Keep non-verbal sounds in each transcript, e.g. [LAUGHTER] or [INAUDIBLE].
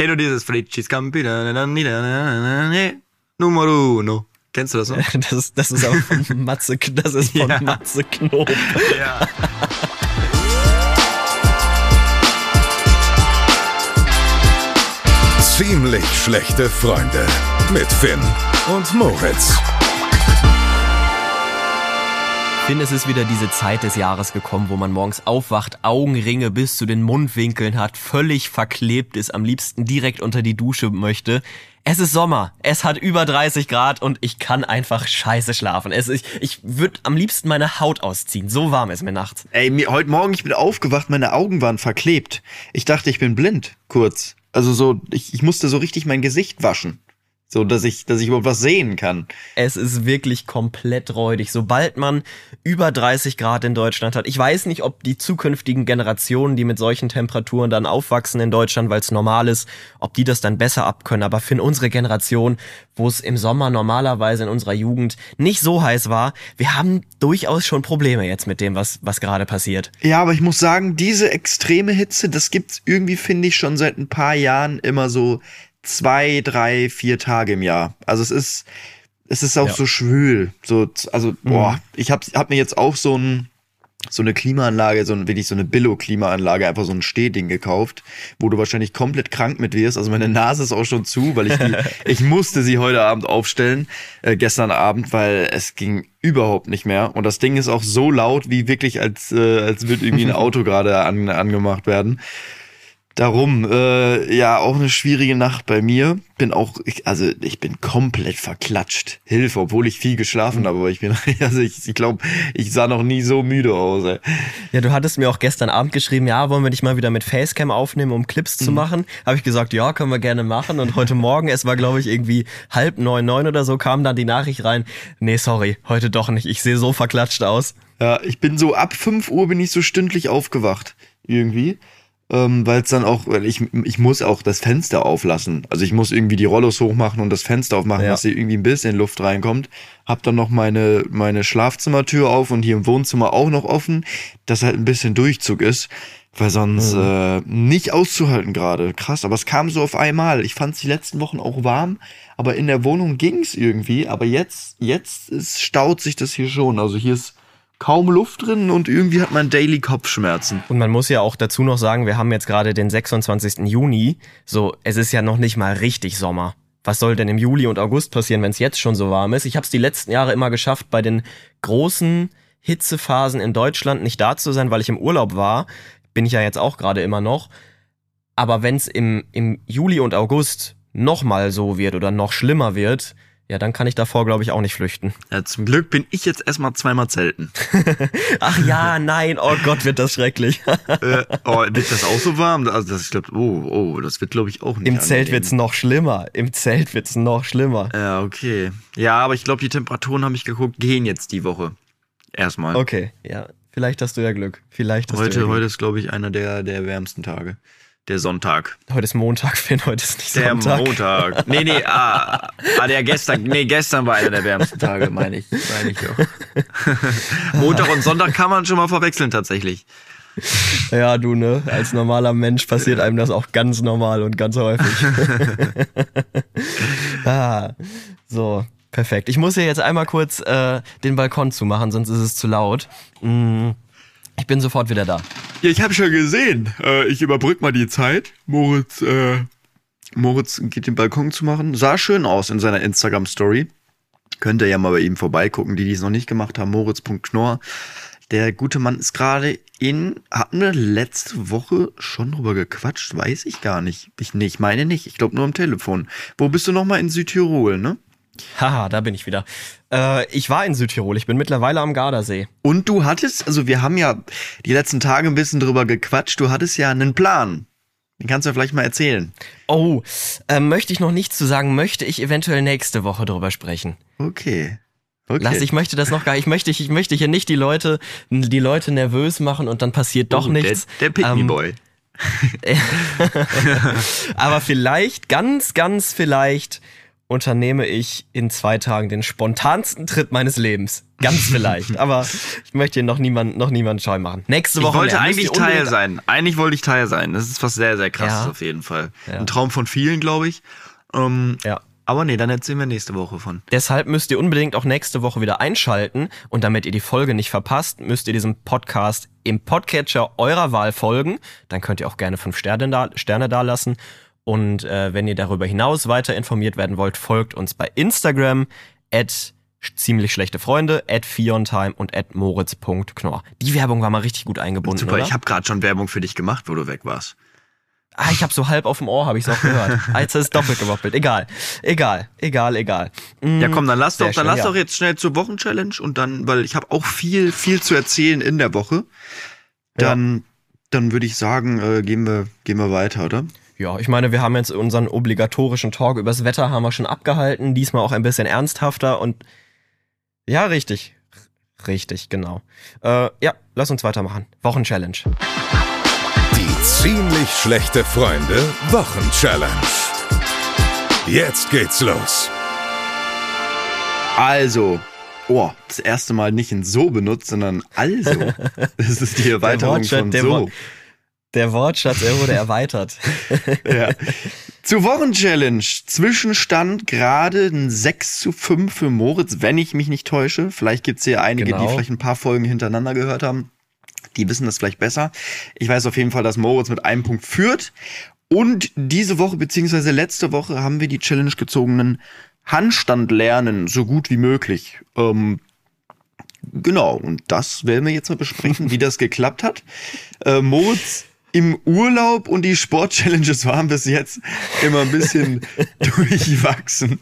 kenne du dieses Fritschis Campi, Numero uno. Kennst du das noch? [LAUGHS] Das ist, das ist auch von Matze, das ist von Ja. Matze Knob. Ja. Ziemlich schlechte Freunde mit Finn und Moritz. Finn, es ist wieder diese Zeit des Jahres gekommen, wo man morgens aufwacht, Augenringe bis zu den Mundwinkeln hat, völlig verklebt ist, am liebsten direkt unter die Dusche möchte. Es ist Sommer, es hat über 30 Grad und ich kann einfach scheiße schlafen. Es ist, ich würde am liebsten meine Haut ausziehen, so warm ist mir nachts. Ey, mir, heute Morgen, ich bin aufgewacht, meine Augen waren verklebt. Ich dachte, ich bin blind, kurz. Also so, ich, ich musste so richtig mein Gesicht waschen. So, dass ich, dass ich überhaupt was sehen kann. Es ist wirklich komplett räudig. Sobald man über 30 Grad in Deutschland hat, ich weiß nicht, ob die zukünftigen Generationen, die mit solchen Temperaturen dann aufwachsen in Deutschland, weil es normal ist, ob die das dann besser abkönnen. Aber für unsere Generation, wo es im Sommer normalerweise in unserer Jugend nicht so heiß war, wir haben durchaus schon Probleme jetzt mit dem, was, was gerade passiert. Ja, aber ich muss sagen, diese extreme Hitze, das gibt's irgendwie, finde ich, schon seit ein paar Jahren immer so zwei, drei, vier Tage im Jahr. Also es ist, es ist auch Ja. so schwül. So, also, boah, ich hab, hab mir jetzt auch so ein, so eine Klimaanlage, so ein, wirklich so eine Billo-Klimaanlage, einfach so ein Stehding gekauft, wo du wahrscheinlich komplett krank mit wirst. Also meine Nase ist auch schon zu, weil ich die, [LAUGHS] ich musste sie heute Abend aufstellen, äh, gestern Abend, weil es ging überhaupt nicht mehr. Und das Ding ist auch so laut, wie wirklich, als, äh, als würde irgendwie ein [LAUGHS] Auto gerade an, angemacht werden. Darum, äh, ja, auch eine schwierige Nacht bei mir. Bin auch, ich, also ich bin komplett verklatscht. Hilfe, obwohl ich viel geschlafen habe, aber ich bin, [LAUGHS] also ich, ich glaube, ich sah noch nie so müde aus. Ey. Ja, du hattest mir auch gestern Abend geschrieben, ja, wollen wir dich mal wieder mit Facecam aufnehmen, um Clips zu machen? Habe ich gesagt, ja, können wir gerne machen. Und heute Morgen, es war glaube ich irgendwie halb neun, neun oder so, kam dann die Nachricht rein, nee, sorry, heute doch nicht, ich sehe so verklatscht aus. Ja, ich bin so ab 5 Uhr bin ich so stündlich aufgewacht. Irgendwie. Ähm, weil es dann auch, weil ich, ich muss auch das Fenster auflassen. Also ich muss irgendwie die Rollos hochmachen und das Fenster aufmachen, Ja. dass hier irgendwie ein bisschen Luft reinkommt. Hab dann noch meine, meine Schlafzimmertür auf und hier im Wohnzimmer auch noch offen, dass halt ein bisschen Durchzug ist. Weil sonst äh, nicht auszuhalten gerade. Krass, aber es kam so auf einmal. Ich fand es die letzten Wochen auch warm, aber in der Wohnung ging's irgendwie. Aber jetzt, jetzt ist, staut sich das hier schon. Also hier ist kaum Luft drin und irgendwie hat man daily Kopfschmerzen. Und man muss ja auch dazu noch sagen, wir haben jetzt gerade den 26. Juni, so, es ist ja noch nicht mal richtig Sommer. Was soll denn im Juli und August passieren, wenn es jetzt schon so warm ist? Ich habe es die letzten Jahre immer geschafft, bei den großen Hitzephasen in Deutschland nicht da zu sein, weil ich im Urlaub war. Bin ich ja jetzt auch gerade immer noch. Aber wenn es im, im Juli und August noch mal so wird oder noch schlimmer wird, ja, dann kann ich davor, glaube ich, auch nicht flüchten. Ja, zum Glück bin ich jetzt erstmal zweimal zelten. [LAUGHS] Ach ja, nein, oh Gott, wird das schrecklich. [LAUGHS] äh, oh, wird das auch so warm? Also das, ich glaube, oh, oh, das wird glaube ich auch nicht. Im Zelt angenehm. wird's noch schlimmer. Im Zelt wird's noch schlimmer. Ja, okay. Ja, aber ich glaube, die Temperaturen habe ich geguckt, gehen jetzt die Woche. Erstmal. Okay, ja. Vielleicht hast du ja Glück. Vielleicht hast du Heute, ja heute Glück. ist, glaube ich, einer der, der wärmsten Tage. Der Sonntag. heute ist Montag, [LAUGHS] Finn, heute ist nicht Der Sonntag. Montag. Nee, nee, ah, ah, der gestern, nee, gestern war einer der wärmsten Tage, meine ich. Meine ich auch. [LAUGHS] Montag und Sonntag kann man schon mal verwechseln, tatsächlich. Ja, du, ne? Als normaler Mensch passiert einem das auch ganz normal und ganz häufig. [LAUGHS] ah, so, perfekt. Ich muss hier jetzt einmal kurz äh, den Balkon zumachen, sonst ist es zu laut. Mm, ich bin sofort wieder da. Ja, ich habe schon gesehen. Äh, ich überbrück mal die Zeit. Moritz, äh, Moritz geht den Balkon zu machen. Sah schön aus in seiner Instagram-Story. Könnt ihr ja mal bei ihm vorbeigucken, die die es noch nicht gemacht haben. Moritz.knorr. Der gute Mann ist gerade in, hatten wir letzte Woche schon drüber gequatscht? Weiß ich gar nicht. Ich, nee, ich meine nicht. Ich glaube nur am Telefon. Wo bist du nochmal in Südtirol, ne? Haha, da bin ich wieder. Äh, ich war in Südtirol, ich bin mittlerweile am Gardasee. Und du hattest, also wir haben ja die letzten Tage ein bisschen drüber gequatscht. Du hattest ja einen Plan. Den kannst du ja vielleicht mal erzählen. Oh, äh, möchte ich noch nichts zu sagen, möchte ich eventuell nächste Woche drüber sprechen. Okay. Okay. Lass, ich möchte das noch gar ich möchte, ich möchte hier nicht die Leute, die Leute nervös machen und dann passiert doch Oh, nichts. Der, der Ähm, Boy. [LAUGHS] Aber vielleicht, ganz, ganz vielleicht unternehme ich in zwei Tagen den spontansten Tritt meines Lebens. Ganz vielleicht. Aber ich möchte hier noch niemand, noch niemand scheu machen. Nächste Woche. Ich wollte mehr. Müsst eigentlich Teil sein. Eigentlich wollte ich Teil sein. Das ist was sehr, sehr krasses Ja. auf jeden Fall. Ja. Ein Traum von vielen, glaube ich. Ähm, Ja. aber nee, dann erzählen wir nächste Woche von. Deshalb müsst ihr unbedingt auch nächste Woche wieder einschalten und damit ihr die Folge nicht verpasst, müsst ihr diesem Podcast im Podcatcher eurer Wahl folgen. Dann könnt ihr auch gerne fünf Sterne da, Sterne dalassen. Und äh, wenn ihr darüber hinaus weiter informiert werden wollt, folgt uns bei Instagram at ziemlich schlechte Freunde, at Fiontime und at moritz.knorr. Die Werbung war mal richtig gut eingebunden, Super, oder? ich habe gerade schon Werbung für dich gemacht, wo du weg warst. ah, ich habe so halb auf dem Ohr, habe ich es auch gehört. [LAUGHS] Als ist doppelt gewoppelt. Egal, egal, egal, egal. Ja, komm, dann lass doch, dann schön, lass ja. doch jetzt schnell zur Wochenchallenge und dann, weil ich habe auch viel, viel zu erzählen in der Woche. Dann, dann würde ich sagen, äh, gehen wir, gehen wir weiter, oder? Ja, ich meine, wir haben jetzt unseren obligatorischen Talk übers Wetter haben wir schon abgehalten, diesmal auch ein bisschen ernsthafter und ja, richtig. Richtig, genau. Äh, ja, lass uns weitermachen. Wochenchallenge. Die ziemlich schlechte Freunde Wochenchallenge. Jetzt geht's los. Also, oh, das erste Mal nicht in so benutzt, sondern also. [LAUGHS] Das ist die Erweiterung von der so. Der Wortschatz, er wurde [LAUGHS] erweitert. [LAUGHS] Ja. Zur Wochenchallenge. Zwischenstand gerade ein 6 zu 5 für Moritz, wenn ich mich nicht täusche. Vielleicht gibt's hier einige, Genau. die vielleicht ein paar Folgen hintereinander gehört haben. Die wissen das vielleicht besser. Ich weiß auf jeden Fall, dass Moritz mit einem Punkt führt. Und diese Woche, beziehungsweise letzte Woche, haben wir die Challenge gezogenen Handstand lernen, so gut wie möglich. Ähm, genau, und das werden wir jetzt mal besprechen, wie das geklappt hat. Äh, Moritz im Urlaub und die Sport-Challenges waren bis jetzt immer ein bisschen [LAUGHS] durchwachsen.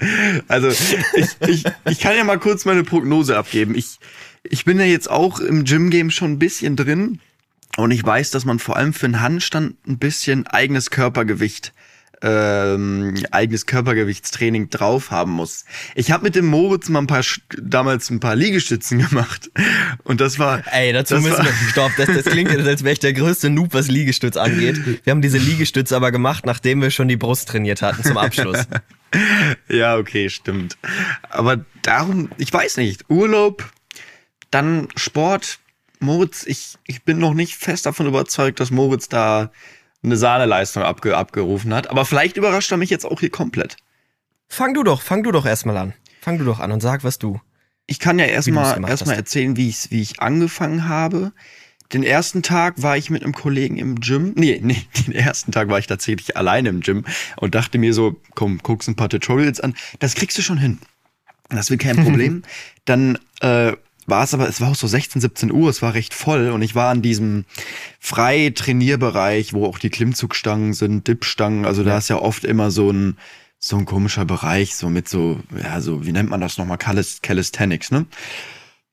Also ich, ich, ich kann ja mal kurz meine Prognose abgeben. Ich, ich bin ja jetzt auch im Gym-Game schon ein bisschen drin und ich weiß, dass man vor allem für einen Handstand ein bisschen eigenes Körpergewicht ähm, eigenes Körpergewichtstraining drauf haben muss. Ich habe mit dem Moritz mal ein paar damals ein paar Liegestützen [LAUGHS] gemacht und das war Ey, dazu das müssen war- wir. Stopp, das, das klingt jetzt, als wäre ich der größte Noob, was Liegestütz angeht. Wir haben diese Liegestütze aber gemacht, nachdem wir schon die Brust trainiert hatten zum Abschluss. [LAUGHS] Ja, okay, stimmt. Aber darum, ich weiß nicht, Urlaub, dann Sport. Moritz, ich, ich bin noch nicht fest davon überzeugt, dass Moritz da eine Sahneleistung abge, abgerufen hat. Aber vielleicht überrascht er mich jetzt auch hier komplett. Fang du doch, fang du doch erstmal an. Fang du doch an und sag, was du. Ich kann ja erstmal erstmal erzählen, wie ich, wie ich angefangen habe. Den ersten Tag war ich mit einem Kollegen im Gym. Nee, [LAUGHS] nee, den ersten Tag war ich tatsächlich alleine im Gym und dachte mir so, komm, guckst ein paar Tutorials an. Das kriegst du schon hin. Das wird kein [LAUGHS] Problem. Dann äh, war es aber, es war auch so 16, 17 Uhr, es war recht voll und ich war an diesem frei Trainierbereich, wo auch die Klimmzugstangen sind, Dipstangen, also da ist ja oft immer so ein so ein komischer Bereich, so mit so, ja, so, wie nennt man das nochmal? Calis Calisthenics, ne?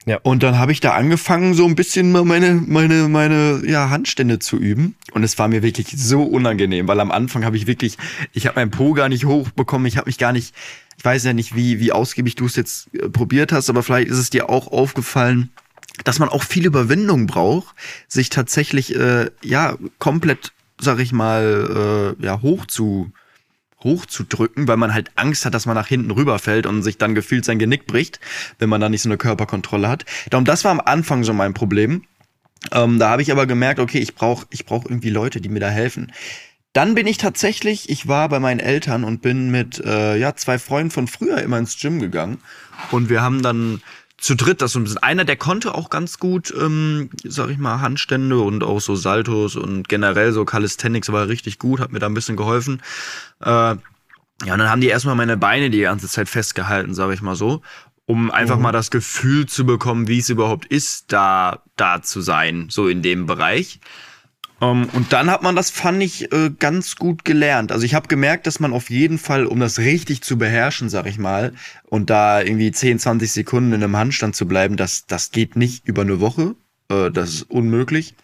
Ja. Und dann habe ich da angefangen, so ein bisschen mal meine, meine, meine, ja, Handstände zu üben. Und es war mir wirklich so unangenehm, weil am Anfang habe ich wirklich, ich habe meinen Po gar nicht hochbekommen, ich habe mich gar nicht, ich weiß ja nicht, wie, wie ausgiebig du es jetzt äh, probiert hast, aber vielleicht ist es dir auch aufgefallen, dass man auch viel Überwindung braucht, sich tatsächlich, äh, ja, komplett, sag ich mal, äh, ja, hoch zu, hochzudrücken, weil man halt Angst hat, dass man nach hinten rüberfällt und sich dann gefühlt sein Genick bricht, wenn man da nicht so eine Körperkontrolle hat. Darum, das war am Anfang so mein Problem. Ähm, da habe ich aber gemerkt, okay, ich brauche ich brauch irgendwie Leute, die mir da helfen. Dann bin ich tatsächlich, ich war bei meinen Eltern und bin mit äh, ja, zwei Freunden von früher immer ins Gym gegangen. Und wir haben dann zu dritt das so ein bisschen. Einer, der konnte auch ganz gut, ähm, sag ich mal, Handstände und auch so Saltos und generell so Calisthenics war richtig gut, hat mir da ein bisschen geholfen. Äh, ja, und dann haben die erstmal meine Beine die ganze Zeit festgehalten, sag ich mal so, um einfach mal das Gefühl zu bekommen, wie es überhaupt ist, da, da zu sein, so in dem Bereich. Um, und dann hat man das, fand ich, äh, ganz gut gelernt. Also ich habe gemerkt, dass man auf jeden Fall, um das richtig zu beherrschen, sag ich mal, und da irgendwie 10, 20 Sekunden in einem Handstand zu bleiben, das, das geht nicht über eine Woche. Äh, das ist unmöglich.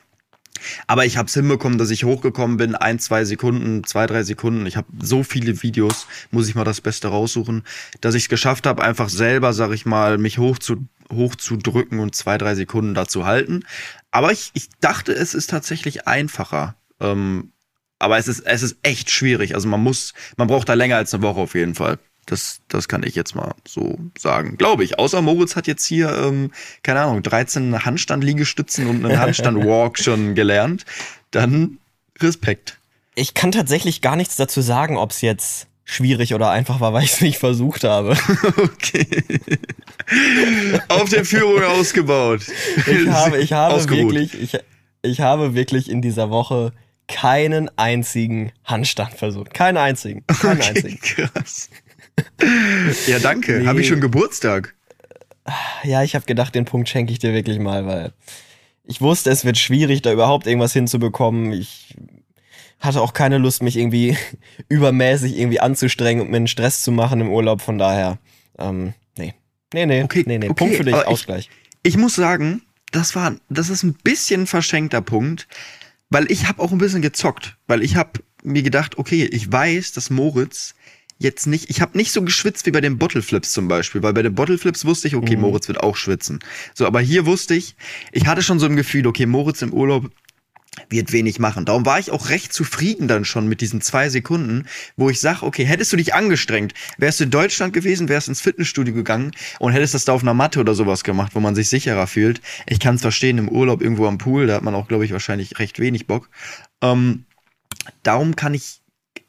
Aber ich habe es hinbekommen, dass ich hochgekommen bin, ein, zwei Sekunden, zwei, drei Sekunden. Ich habe so viele Videos, muss ich mal das Beste raussuchen, dass ich es geschafft habe, einfach selber, sag ich mal, mich hoch zu, hoch zu drücken und zwei, drei Sekunden dazu halten. Aber ich, ich dachte, es ist tatsächlich einfacher. Ähm, aber es ist, es ist echt schwierig. Also man muss, man braucht da länger als eine Woche auf jeden Fall. Das, das kann ich jetzt mal so sagen. Glaube ich. Außer Moritz hat jetzt hier, ähm, keine Ahnung, 13 Handstand-Liegestützen und einen [LAUGHS] Handstand-Walk schon gelernt. Dann Respekt. Ich kann tatsächlich gar nichts dazu sagen, ob es jetzt schwierig oder einfach war, weil ich es nicht versucht habe. [LAUGHS] Okay. Auf der Führung ausgebaut. Ich habe, ich habe Ausgeruht. wirklich, ich, ich habe wirklich in dieser Woche keinen einzigen Handstand versucht. Keinen einzigen. Keinen Okay, einzigen. krass. Ja, danke. Nee. Habe ich schon Geburtstag? Ja, ich habe gedacht, den Punkt schenke ich dir wirklich mal, weil ich wusste, es wird schwierig, da überhaupt irgendwas hinzubekommen. Ich hatte auch keine Lust, mich irgendwie [LAUGHS] übermäßig irgendwie anzustrengen und mir einen Stress zu machen im Urlaub. Von daher, ähm, nee. Nee, nee, Okay, nee, nee. okay, Punkt für dich, aber ich- Ausgleich. Ich muss sagen, das war, das ist ein bisschen ein verschenkter Punkt, weil ich habe auch ein bisschen gezockt, weil ich habe mir gedacht, okay, ich weiß, dass Moritz jetzt nicht, ich habe nicht so geschwitzt wie bei den Bottleflips zum Beispiel, weil bei den Bottleflips wusste ich, okay, Mhm. Moritz wird auch schwitzen. So, aber hier wusste ich, ich hatte schon so ein Gefühl, okay, Moritz im Urlaub wird wenig machen. Darum war ich auch recht zufrieden dann schon mit diesen zwei Sekunden, wo ich sag, okay, hättest du dich angestrengt, wärst du in Deutschland gewesen, wärst ins Fitnessstudio gegangen und hättest das da auf einer Matte oder sowas gemacht, wo man sich sicherer fühlt. Ich kann es verstehen, im Urlaub irgendwo am Pool, da hat man auch, glaube ich, wahrscheinlich recht wenig Bock. Ähm, darum kann ich,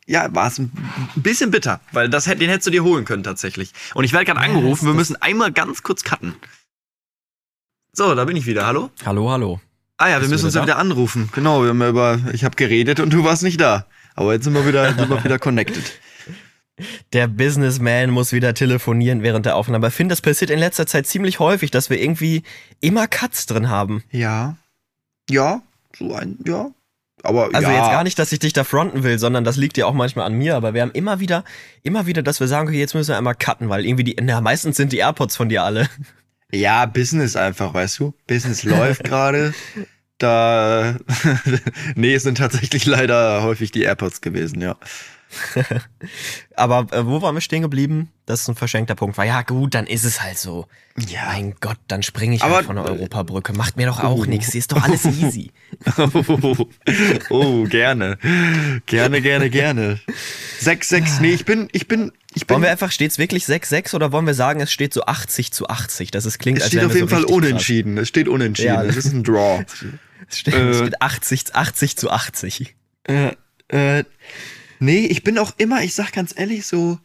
ja, war es ein bisschen bitter, weil das, den hättest du dir holen können tatsächlich. Und ich werde gerade angerufen, wir müssen einmal ganz kurz cutten. So, da bin ich wieder. Hallo? Hallo, hallo. Ah ja, wir müssen uns ja wieder wieder anrufen. Genau, wir haben ja über, ich habe geredet und du warst nicht da. Aber jetzt sind wir wieder, sind wir wieder connected. Der Businessman muss wieder telefonieren während der Aufnahme. Ich finde, das passiert in letzter Zeit ziemlich häufig, dass wir irgendwie immer Cuts drin haben. Ja. Ja, so ein, ja. Aber Also ja. jetzt gar nicht, dass ich dich da fronten will, sondern das liegt ja auch manchmal an mir. Aber wir haben immer wieder, immer wieder, dass wir sagen, okay, jetzt müssen wir einmal cutten, weil irgendwie die, na, meistens sind die AirPods von dir alle. Ja, Business einfach, weißt du? Business [LAUGHS] läuft gerade. Da. [LAUGHS] nee, es sind tatsächlich leider häufig die AirPods gewesen, ja. [LAUGHS] Aber äh, wo waren wir stehen geblieben? Das ist ein verschenkter Punkt. War ja gut, dann ist es halt so. Ja. Mein Gott, dann springe ich Aber- halt von der Europabrücke. Macht mir doch auch Oh. nichts. Hier ist doch alles [LAUGHS] easy. Oh, oh, gerne. Gerne, gerne, gerne. 6-6. Nee, ich bin, ich bin, ich bin. Wollen wir einfach, steht's wirklich 6-6 oder wollen wir sagen, es steht so 80 zu 80? Das ist, klingt, es als steht wären auf jeden so Fall richtig krass. unentschieden. Es steht unentschieden. Ja. Es ist ein Draw. [LAUGHS] Es steht, es Äh. steht 80, 80 zu 80. Äh, äh, nee, ich bin auch immer, ich sag ganz ehrlich, so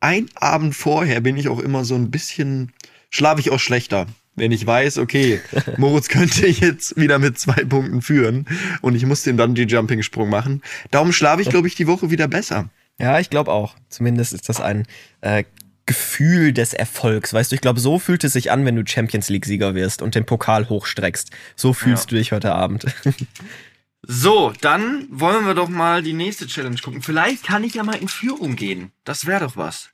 ein Abend vorher bin ich auch immer so ein bisschen, schlafe ich auch schlechter. Wenn ich weiß, okay, [LAUGHS] Moritz könnte jetzt wieder mit zwei Punkten führen und ich muss den Bungee-Jumping-Sprung machen. Darum schlafe ich, glaube ich, die Woche wieder besser. Ja, ich glaube auch. Zumindest ist das ein äh, Gefühl des Erfolgs. Weißt du, ich glaube, so fühlt es sich an, wenn du Champions League-Sieger wirst und den Pokal hochstreckst. So fühlst du dich heute Abend. [LAUGHS] So, dann wollen wir doch mal die nächste Challenge gucken. Vielleicht kann ich ja mal in Führung gehen. Das wäre doch was.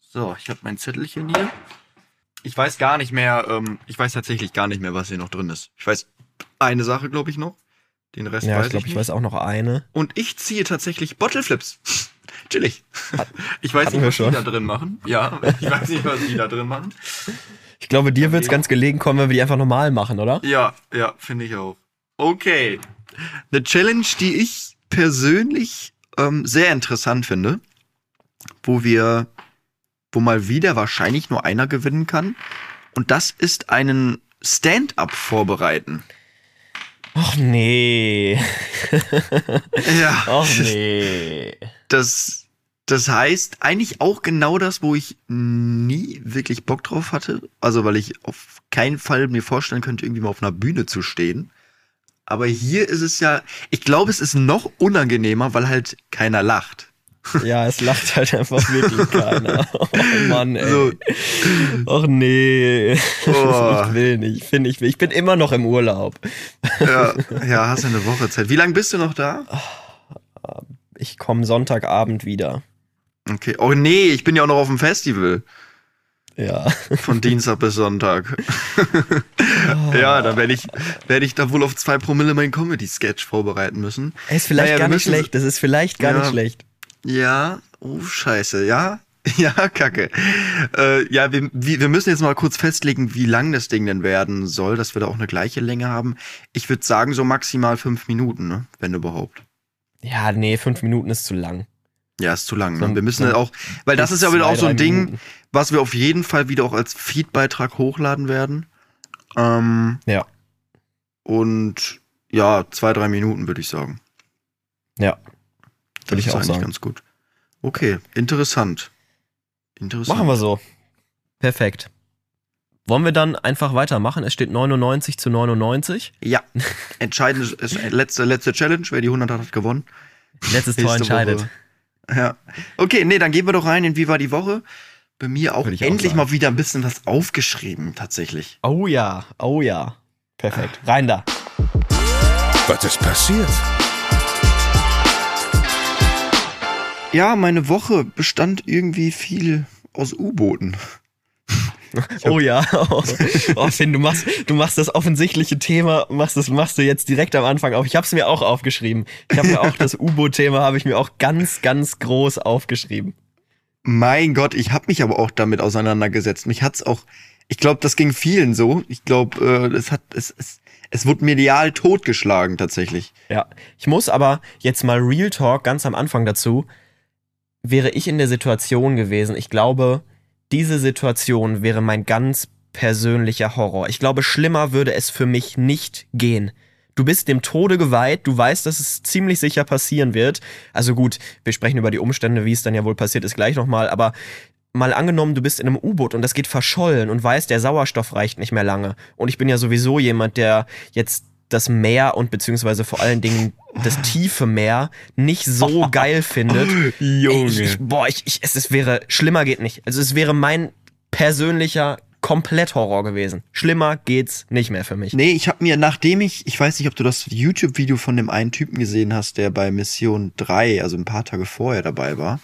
So, ich habe mein Zettelchen hier. Ich weiß gar nicht mehr, ähm, ich weiß tatsächlich gar nicht mehr, was hier noch drin ist. Ich weiß eine Sache, glaube ich, noch. Den Rest ja, weiß ich glaube, ich nicht. weiß auch noch eine. Und ich ziehe tatsächlich Bottleflips. [LAUGHS] Chillig. ich weiß nicht, was schon. die da drin machen. Ja, [LAUGHS] ich weiß nicht, was die da drin machen. Ich glaube, dir wird's Ja. ganz gelegen kommen, wenn wir die einfach normal machen, oder? Ja, ja, finde ich auch. Okay. Eine Challenge, die ich persönlich ähm, sehr interessant finde, wo wir, wo mal wieder wahrscheinlich nur einer gewinnen kann. Und das ist einen Stand-up vorbereiten. Och nee. Ja. [LAUGHS] Och nee. Das, das heißt eigentlich auch genau das, wo ich nie wirklich Bock drauf hatte. Also, weil ich auf keinen Fall mir vorstellen könnte, irgendwie mal auf einer Bühne zu stehen. Aber hier ist es ja, ich glaube, es ist noch unangenehmer, weil halt keiner lacht. [LAUGHS] Ja, es lacht halt einfach wirklich [LAUGHS] keiner. Oh Mann, ey. So. Och nee. Oh. [LAUGHS] Ich will nicht. Ich, find, ich, will. ich bin immer noch im Urlaub. Ja, ja, hast du eine Woche Zeit. Wie lange bist du noch da? Ich komme Sonntagabend wieder. Okay. Oh nee, ich bin ja auch noch auf dem Festival. Ja. Von Dienstag bis Sonntag. [LAUGHS] ja, da werde ich, werde ich da wohl auf zwei Promille meinen Comedy-Sketch vorbereiten müssen. Ey, Ist vielleicht Naja, gar nicht schlecht. Das ist vielleicht gar Ja. nicht schlecht. Ja, oh scheiße, ja. [LAUGHS] Ja, kacke. Äh, ja, wir, wir müssen jetzt mal kurz festlegen, wie lang das Ding denn werden soll, dass wir da auch eine gleiche Länge haben. Ich würde sagen, so maximal fünf Minuten, ne? wenn überhaupt. Ja, nee, fünf Minuten ist zu lang. Ja, ist zu lang. Ne? Wir müssen ja auch, weil das ist ja wieder auch so ein Ding, Minuten. Was wir auf jeden Fall wieder auch als Feed-Beitrag hochladen werden. Ähm, Ja. und ja, zwei, drei Minuten würde ich sagen. Ja. Würde ich ist auch eigentlich sagen. ganz gut. Okay, interessant. Interessant. Machen wir so. Perfekt. Wollen wir dann einfach weitermachen? Es steht 99 zu 99. Ja, [LAUGHS] entscheidend ist, letzte, letzte Challenge. Wer die 100 hat, hat gewonnen. Letztes Tor entscheidet. Woche. Ja. Okay, nee, dann gehen wir doch rein in Wie war die Woche? Bei mir auch auch endlich sagen. mal wieder ein bisschen was aufgeschrieben, tatsächlich. Oh ja, oh ja. Perfekt. Rein da. Was ist passiert? Ja, meine Woche bestand irgendwie viel aus U-Booten. [LAUGHS] Oh ja. Oh, [LAUGHS] oh Finn, du machst, du machst das offensichtliche Thema, machst das, machst du jetzt direkt am Anfang auf. Ich habe es mir auch aufgeschrieben. Ich habe mir auch [LAUGHS] das U-Boot-Thema habe ich mir auch ganz, ganz groß aufgeschrieben. Mein Gott, ich habe mich aber auch damit auseinandergesetzt. Mich hat's auch, ich glaube, das ging vielen so. Ich glaube, äh, es hat, es, es, es wurde medial totgeschlagen tatsächlich. Ja, ich muss aber jetzt mal Real Talk ganz am Anfang dazu. Wäre ich in der Situation gewesen, ich glaube, diese Situation wäre mein ganz persönlicher Horror. Ich glaube, schlimmer würde es für mich nicht gehen. Du bist dem Tode geweiht, du weißt, dass es ziemlich sicher passieren wird. Also gut, wir sprechen über die Umstände, wie es dann ja wohl passiert ist, gleich nochmal, aber mal angenommen, du bist in einem U-Boot und das geht verschollen und weißt, der Sauerstoff reicht nicht mehr lange. Und ich bin ja sowieso jemand, der jetzt das Meer und beziehungsweise vor allen Dingen das tiefe Meer nicht so [LAUGHS] geil findet. Ey, Ich, ich, boah, ich, ich, es, es wäre, schlimmer geht nicht. Also es wäre mein persönlicher komplett Horror gewesen. Schlimmer geht's nicht mehr für mich. Nee, ich habe mir, nachdem ich, ich weiß nicht, ob du das YouTube-Video von dem einen Typen gesehen hast, der bei Mission 3, also ein paar Tage vorher dabei war,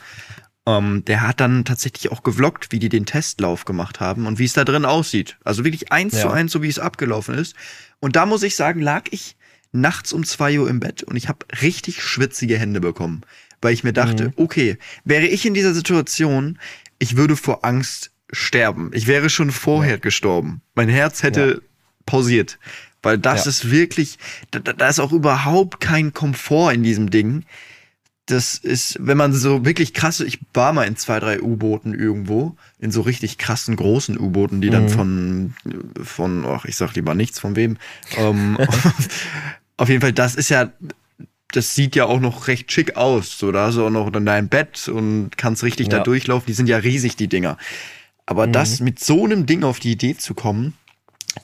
ähm, der hat dann tatsächlich auch gevloggt, wie die den Testlauf gemacht haben und wie es da drin aussieht. Also wirklich eins Ja. zu eins, so wie es abgelaufen ist. Und da muss ich sagen, lag ich nachts um zwei Uhr im Bett und ich habe richtig schwitzige Hände bekommen, weil ich mir dachte, Mhm. okay, wäre ich in dieser Situation, ich würde vor Angst sterben. Ich wäre schon vorher gestorben. Mein Herz hätte pausiert, weil das Ja. ist wirklich, da, da da ist auch überhaupt kein Komfort in diesem Ding. Das ist, wenn man so wirklich krasse, ich war mal in zwei, drei U-Booten irgendwo, in so richtig krassen großen U-Booten, die dann Mhm. von, von, ach, ich sag lieber nichts, von wem. Ähm, [LAUGHS] auf jeden Fall, das ist ja, das sieht ja auch noch recht schick aus. So, da hast du auch noch dann dein Bett und kannst richtig da Ja. durchlaufen. Die sind ja riesig, die Dinger. Aber Mhm. das mit so einem Ding auf die Idee zu kommen,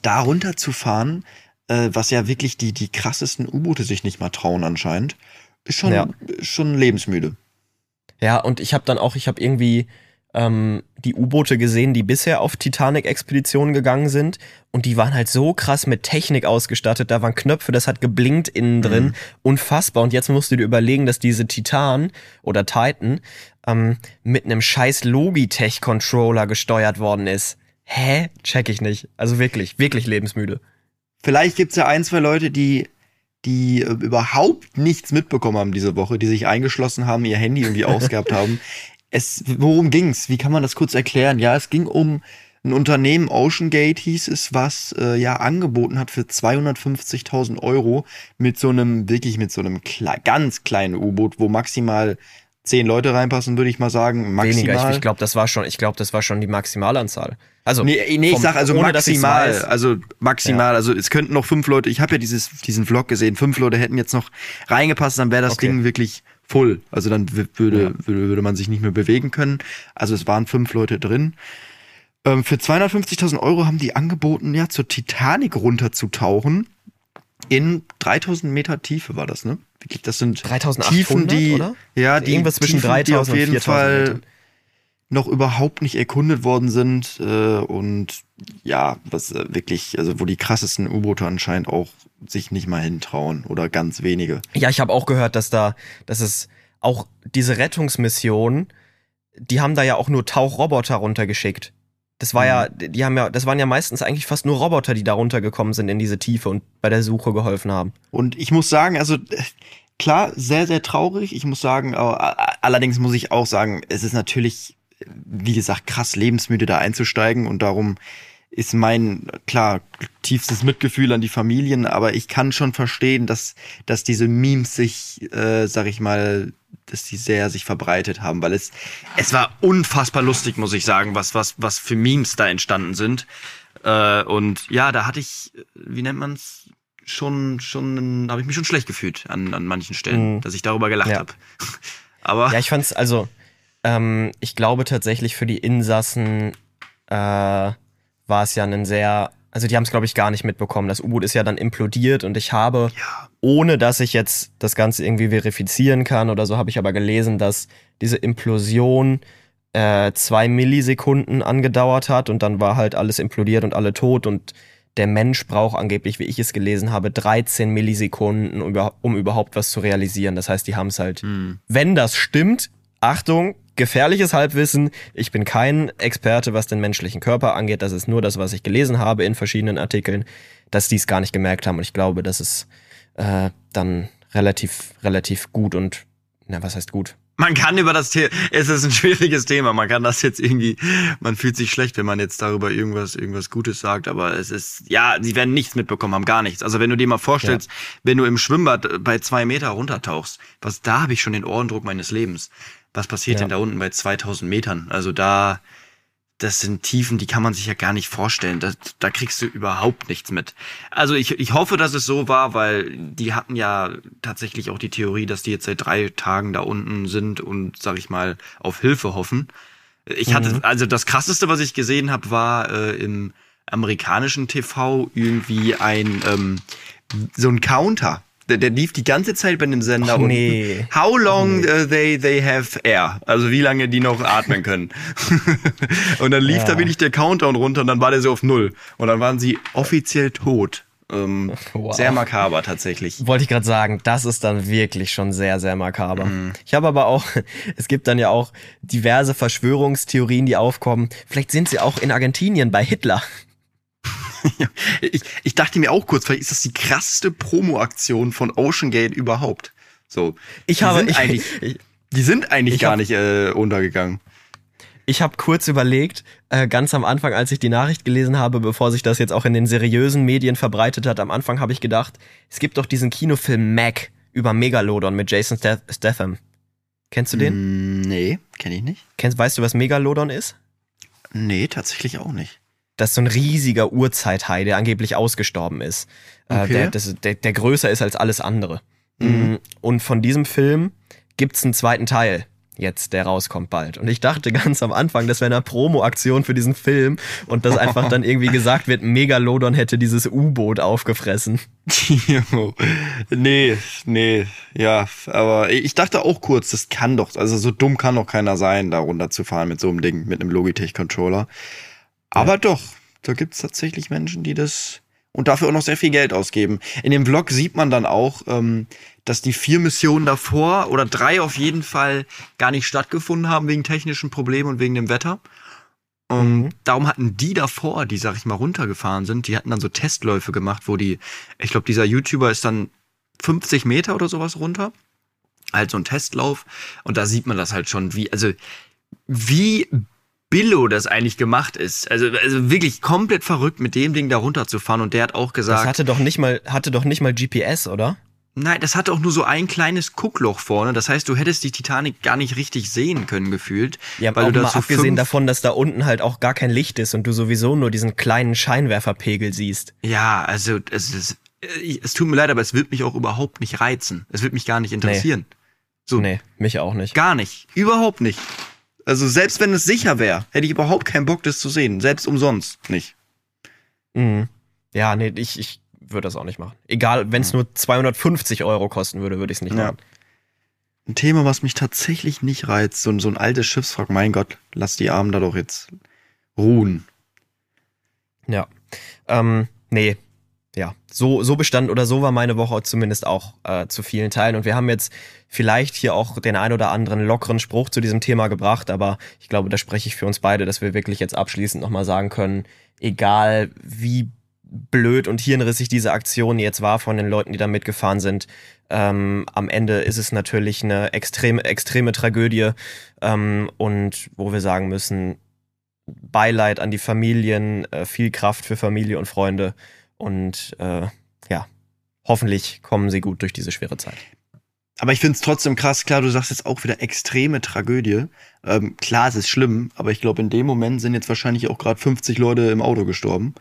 da runterzufahren, äh, was ja wirklich die, die krassesten U-Boote sich nicht mal trauen anscheinend, ist schon, Ja. schon lebensmüde. Ja, und ich habe dann auch, ich habe irgendwie ähm, die U-Boote gesehen, die bisher auf Titanic-Expeditionen gegangen sind. Und die waren halt so krass mit Technik ausgestattet. Da waren Knöpfe, das hat geblinkt innen drin. Mhm. Unfassbar. Und jetzt musst du dir überlegen, dass diese Titan oder Titan ähm, mit einem scheiß Logitech-Controller gesteuert worden ist. Hä? Check ich nicht. Also wirklich, wirklich lebensmüde. Vielleicht gibt's ja ein, zwei Leute, die, die äh, überhaupt nichts mitbekommen haben diese Woche, die sich eingeschlossen haben, ihr Handy irgendwie [LAUGHS] ausgehabt haben. Es, worum ging's? Wie kann man das kurz erklären? Ja, es ging um ein Unternehmen, Ocean Gate hieß es, was äh, ja angeboten hat für 250.000 Euro mit so einem, wirklich mit so einem kle ganz kleinen U-Boot, wo maximal zehn Leute reinpassen, würde ich mal sagen. Maximal. Weniger. Ich, ich glaube, das war schon, ich glaube, das war schon die Maximalanzahl. Also, Nee, nee ich vom- sag also maximal. Also maximal. Also es könnten noch fünf Leute, ich habe ja dieses, diesen Vlog gesehen, fünf Leute hätten jetzt noch reingepasst, dann wäre das Okay. Ding wirklich voll. Also dann würde, Ja. würde, würde man sich nicht mehr bewegen können. Also es waren fünf Leute drin. Ähm, für 250.000 Euro haben die angeboten, ja, zur Titanic runterzutauchen. In 3000 Meter Tiefe war das, ne? Wirklich, das sind 3800, Tiefen, die, oder? ja, die Irgendwas zwischen Tiefen, die 3000 auf und jeden 4000 Fall Metern. noch überhaupt nicht erkundet worden sind äh, und ja, was äh, wirklich, also wo die krassesten U-Boote anscheinend auch sich nicht mal hintrauen oder ganz wenige. Ja, ich habe auch gehört, dass da, dass es auch diese Rettungsmission, die haben da ja auch nur Tauchroboter runtergeschickt. Das war ja, die haben ja, das waren ja meistens eigentlich fast nur Roboter, die da runtergekommen sind in diese Tiefe und bei der Suche geholfen haben. Und ich muss sagen, also äh, klar, sehr, sehr traurig. Ich muss sagen, allerdings muss ich auch sagen, es ist natürlich, wie gesagt, krass lebensmüde da einzusteigen und darum ist mein, klar, tiefstes Mitgefühl an die Familien, aber ich kann schon verstehen, dass, dass diese Memes sich, äh, sag ich mal, dass die sehr sich verbreitet haben, weil es, es war unfassbar lustig, muss ich sagen, was, was, was für Memes da entstanden sind. Äh, und ja, da hatte ich, wie nennt man's, schon, schon, habe ich mich schon schlecht gefühlt an, an manchen Stellen, Mhm. dass ich darüber gelacht Ja. habe. [LAUGHS] aber Ja, ich fand's, also, ähm, ich glaube tatsächlich für die Insassen äh, war es ja ein sehr, also die haben es, glaube ich, gar nicht mitbekommen. Das U-Boot ist ja dann implodiert und ich habe, ja, ohne dass ich jetzt das Ganze irgendwie verifizieren kann oder so, habe ich aber gelesen, dass diese Implosion äh, zwei Millisekunden angedauert hat und dann war halt alles implodiert und alle tot und der Mensch braucht angeblich, wie ich es gelesen habe, 13 Millisekunden, um, überha- überhaupt was zu realisieren. Das heißt, die haben es halt hm. wenn das stimmt, Achtung, gefährliches Halbwissen. Ich bin kein Experte, was den menschlichen Körper angeht. Das ist nur das, was ich gelesen habe in verschiedenen Artikeln, dass die es gar nicht gemerkt haben. Und ich glaube, das ist äh, dann relativ, relativ gut und, na, was heißt gut? Man kann über das Thema, es ist ein schwieriges Thema, man kann das jetzt irgendwie, man fühlt sich schlecht, wenn man jetzt darüber irgendwas, irgendwas Gutes sagt, aber es ist, ja, sie werden nichts mitbekommen haben, gar nichts. Also wenn du dir mal vorstellst, wenn du im Schwimmbad äh, bei zwei Meter runtertauchst, was, da habe ich schon den Ohrendruck meines Lebens. Was passiert Ja. denn da unten bei 2000 Metern? Also da, das sind Tiefen, die kann man sich ja gar nicht vorstellen. Da, da kriegst du überhaupt nichts mit. Also ich, ich hoffe, dass es so war, weil die hatten ja tatsächlich auch die Theorie, dass die jetzt seit drei Tagen da unten sind und, sag ich mal, auf Hilfe hoffen. Ich hatte, Mhm. also das krasseste, was ich gesehen habe, war äh, im amerikanischen TV irgendwie ein ähm, so ein Counter. Der, der lief die ganze Zeit bei dem Sender unten. nee. How long uh, they they have air? Also wie lange die noch atmen können. [LAUGHS] und dann lief Ja. da wirklich der Countdown runter und dann war der so auf null. Und dann waren sie offiziell tot. Ähm, Wow. Sehr makaber tatsächlich. Wollte ich gerade sagen, das ist dann wirklich schon sehr, sehr makaber. Ich habe aber auch, [LAUGHS] es gibt dann ja auch diverse Verschwörungstheorien, die aufkommen. Vielleicht sind sie auch in Argentinien bei Hitler. [LAUGHS] Ich, ich dachte mir auch kurz, vielleicht ist das die krasseste Promo-Aktion von Ocean Gate überhaupt. So. Ich die habe, sind [LAUGHS] ich, eigentlich, ich, die sind eigentlich Ich gar hab- nicht äh, untergegangen. Ich habe kurz überlegt, äh, ganz am Anfang, als ich die Nachricht gelesen habe, bevor sich das jetzt auch in den seriösen Medien verbreitet hat, am Anfang habe ich gedacht, es gibt doch diesen Kinofilm Mac über Megalodon mit Jason Stath Statham. Kennst du den? Mm, nee, kenne ich nicht. Kennst, weißt du, was Megalodon ist? Nee, tatsächlich auch nicht. Das ist so ein riesiger Urzeithai, der angeblich ausgestorben ist. Äh, Okay. der, das, der, der größer ist als alles andere. Mhm. Mm, Und von diesem Film gibt's einen zweiten Teil jetzt, der rauskommt bald. Und ich dachte ganz am Anfang, das wäre eine Promo-Aktion für diesen Film und dass einfach dann irgendwie gesagt wird, Megalodon hätte dieses U-Boot aufgefressen. [LAUGHS] Nee, nee, ja, aber ich dachte auch kurz, das kann doch, also so dumm kann doch keiner sein, da runterzufahren mit so einem Ding, mit einem Logitech-Controller. Aber doch, da gibt's tatsächlich Menschen, die das und dafür auch noch sehr viel Geld ausgeben. In dem Vlog sieht man dann auch, ähm, dass die vier Missionen davor oder drei auf jeden Fall gar nicht stattgefunden haben wegen technischen Problemen und wegen dem Wetter. Und Mhm. darum hatten die davor, die, sag ich mal, runtergefahren sind, die hatten dann so Testläufe gemacht, wo die, ich glaube, dieser YouTuber ist dann 50 Meter oder sowas runter. Halt so ein Testlauf. Und da sieht man das halt schon, wie, also, wie Billo das eigentlich gemacht ist. Also, also wirklich komplett verrückt, mit dem Ding da runterzufahren. Und der hat auch Das gesagt, hatte doch nicht mal, hatte doch nicht mal GPS, oder? Nein, das hatte auch nur so ein kleines Guckloch vorne. Das heißt, du hättest die Titanic gar nicht richtig sehen können, gefühlt. Ja, weil auch du mal dazu abgesehen davon, dass da unten halt auch gar kein Licht ist und du sowieso nur diesen kleinen Scheinwerferpegel siehst. Ja, also es, ist, äh, es tut mir leid, aber es wird mich auch überhaupt nicht reizen. Es wird mich gar nicht interessieren. So, Nee, mich auch nicht. gar nicht. Überhaupt nicht. Also selbst wenn es sicher wäre, hätte ich überhaupt keinen Bock, das zu sehen. Selbst umsonst nicht. Mhm. Ja, nee, ich, ich würde das auch nicht machen. Egal, wenn es nur 250 Euro kosten würde, würde ich es nicht Ja. machen. Ein Thema, was mich tatsächlich nicht reizt, so, ein- so ein altes Schiffswrack, mein Gott, lass die Armen da doch jetzt ruhen. Ja. Ähm, nee. Ja, so, so bestand oder so war meine Woche zumindest auch äh, zu vielen Teilen. Und wir haben jetzt vielleicht hier auch den ein oder anderen lockeren Spruch zu diesem Thema gebracht, aber ich glaube, da spreche ich für uns beide, dass wir wirklich jetzt abschließend nochmal sagen können, egal wie blöd und hirnrissig diese Aktion jetzt war von den Leuten, die da mitgefahren sind, ähm, am Ende ist es natürlich eine extreme, extreme Tragödie ähm, und wo wir sagen müssen, Beileid an die Familien, äh, viel Kraft für Familie und Freunde und äh, ja, hoffentlich kommen sie gut durch diese schwere Zeit. Aber ich finde es trotzdem krass, klar, du sagst jetzt auch wieder extreme Tragödie. Ähm, klar, es ist schlimm, aber ich glaube, in dem Moment sind jetzt wahrscheinlich auch gerade 50 Leute im Auto gestorben.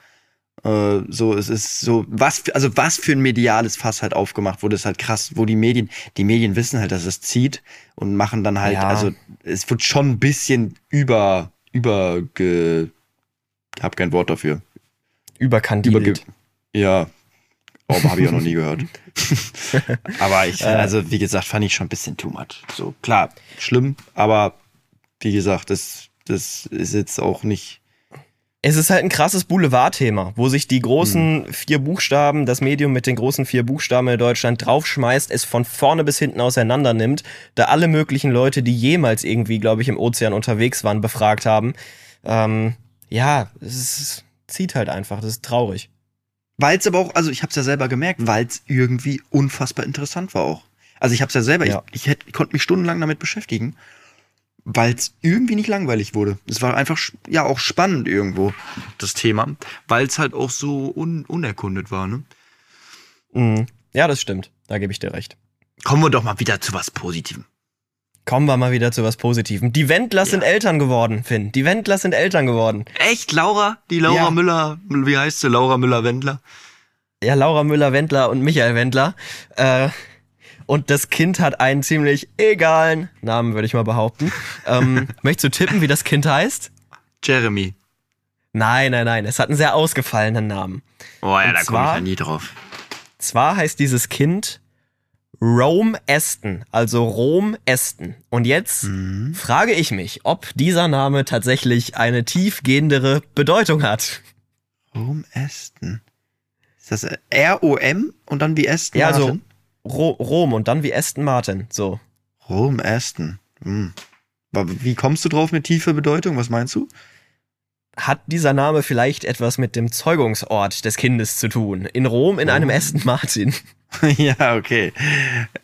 Äh, so, es ist so, was, für, also was für ein mediales Fass halt aufgemacht wurde, ist halt krass, wo die Medien, die Medien wissen halt, dass es zieht und machen dann halt, Ja. also es wird schon ein bisschen über, über, ge, hab kein Wort dafür. Überkandidelt. Überge ja, aber habe ich auch noch nie gehört. [LAUGHS] aber ich, also wie gesagt, fand ich schon ein bisschen too much. So, klar, schlimm, aber wie gesagt, das, das ist jetzt auch nicht. Es ist halt ein krasses Boulevardthema, wo sich die großen vier Buchstaben, das Medium mit den großen vier Buchstaben in Deutschland draufschmeißt, es von vorne bis hinten auseinander nimmt, da alle möglichen Leute, die jemals irgendwie, glaube ich, im Ozean unterwegs waren, befragt haben. Ähm, ja, es ist, zieht halt einfach, das ist traurig. Weil es aber auch, also ich habe es ja selber gemerkt, weil es irgendwie unfassbar interessant war auch. Also ich habe es ja selber, Ja. ich, ich, hätt, ich konnte mich stundenlang damit beschäftigen, weil es irgendwie nicht langweilig wurde. Es war einfach, ja, auch spannend irgendwo, das Thema, weil es halt auch so un, unerkundet war, ne? Mhm. Ja, das stimmt, da gebe ich dir recht. Kommen wir doch mal wieder zu was Positivem. Kommen wir mal wieder zu was Positivem. Die Wendlers sind Eltern geworden, Finn. Die Wendlers sind Eltern geworden. Echt, Laura? Die Laura Ja. Müller, wie heißt sie? Laura Müller-Wendler? Ja, Laura Müller-Wendler und Michael Wendler. Äh, und das Kind hat einen ziemlich egalen Namen, würde ich mal behaupten. Ähm, [LAUGHS] möchtest du tippen, wie das Kind heißt? Jeremy. Nein, nein, nein. Es hat einen sehr ausgefallenen Namen. Oh ja, Und da komme ich ja nie drauf. Zwar heißt dieses Kind Rome Aston, also Rom Aston. Und jetzt frage ich mich, ob dieser Name tatsächlich eine tiefgehendere Bedeutung hat. Rom Aston. Ist das äh, R-O-M und dann wie Aston Ja, also Martin? Ro Rom und dann wie Aston Martin. So. Rom Aston. Hm. Aber Wie kommst du drauf mit tiefer Bedeutung? Was meinst du? Hat dieser Name vielleicht etwas mit dem Zeugungsort des Kindes zu tun? In Rom in einem Aston Martin. [LAUGHS] ja, okay.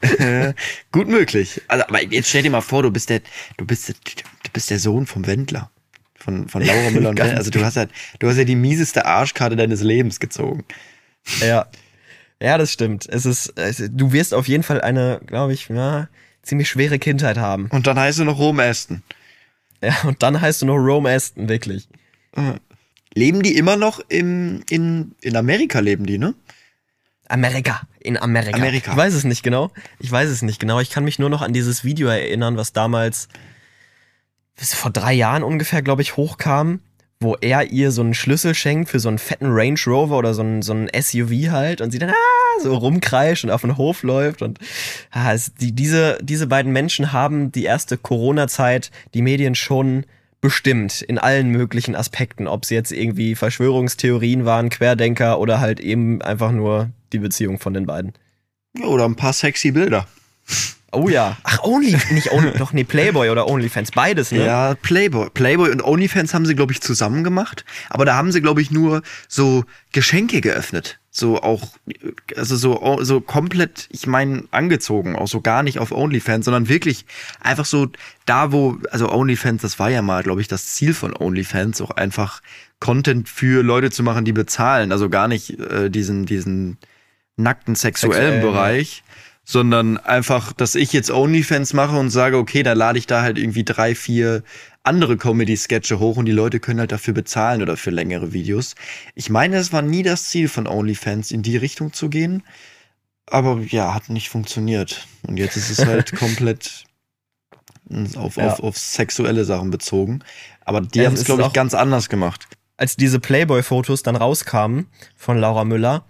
[LAUGHS] Gut möglich. Also, aber jetzt stell dir mal vor, du bist der, du bist, der- du bist der Sohn vom Wendler. Von, von Laura [LAUGHS] Müller und Wendler. Also du hast ja, du hast ja die mieseste Arschkarte deines Lebens gezogen. Ja. Ja, das stimmt. Es ist, es, du wirst auf jeden Fall eine, glaube ich, ja, ziemlich schwere Kindheit haben. Und dann heißt du noch Rom Aston. Ja, und dann heißt du noch Rome Aston, wirklich. Leben die immer noch im, in, in Amerika leben die, ne? Amerika, in Amerika. Amerika. Ich weiß es nicht genau. Ich weiß es nicht genau. Ich kann mich nur noch an dieses Video erinnern, was damals vor drei Jahren ungefähr, glaube ich, hochkam, wo er ihr so einen Schlüssel schenkt für so einen fetten Range Rover oder so einen, so einen SUV halt und sie dann ah, so rumkreischt und auf den Hof läuft und ah, es, die, diese, diese beiden Menschen haben die erste Corona-Zeit die Medien schon bestimmt in allen möglichen Aspekten, ob sie jetzt irgendwie Verschwörungstheorien waren, Querdenker oder halt eben einfach nur die Beziehung von den beiden. Oder ein paar sexy Bilder. Oh ja. Ach, Only, nicht Only, [LAUGHS] doch nee, Playboy oder OnlyFans, beides, ne? Ja, Playboy. Playboy und OnlyFans haben sie, glaube ich, zusammen gemacht. Aber da haben sie, glaube ich, nur so Geschenke geöffnet. So auch, also so, so komplett, ich meine, angezogen. Auch so gar nicht auf OnlyFans, sondern wirklich einfach so da, wo, also OnlyFans, das war ja mal, glaube ich, das Ziel von OnlyFans, auch einfach Content für Leute zu machen, die bezahlen. Also gar nicht äh, diesen, diesen nackten sexuellen Sexuell, ja. Bereich sondern einfach, dass ich jetzt OnlyFans mache und sage, okay, da lade ich da halt irgendwie drei, vier andere Comedy-Sketche hoch und die Leute können halt dafür bezahlen oder für längere Videos. Ich meine, es war nie das Ziel von OnlyFans, in die Richtung zu gehen. Aber ja, hat nicht funktioniert. Und jetzt ist es [LAUGHS] halt komplett auf, Ja. auf, auf sexuelle Sachen bezogen. Aber die Ja, haben es glaube ich, ganz anders gemacht. als diese Playboy-Fotos dann rauskamen von Laura Müller,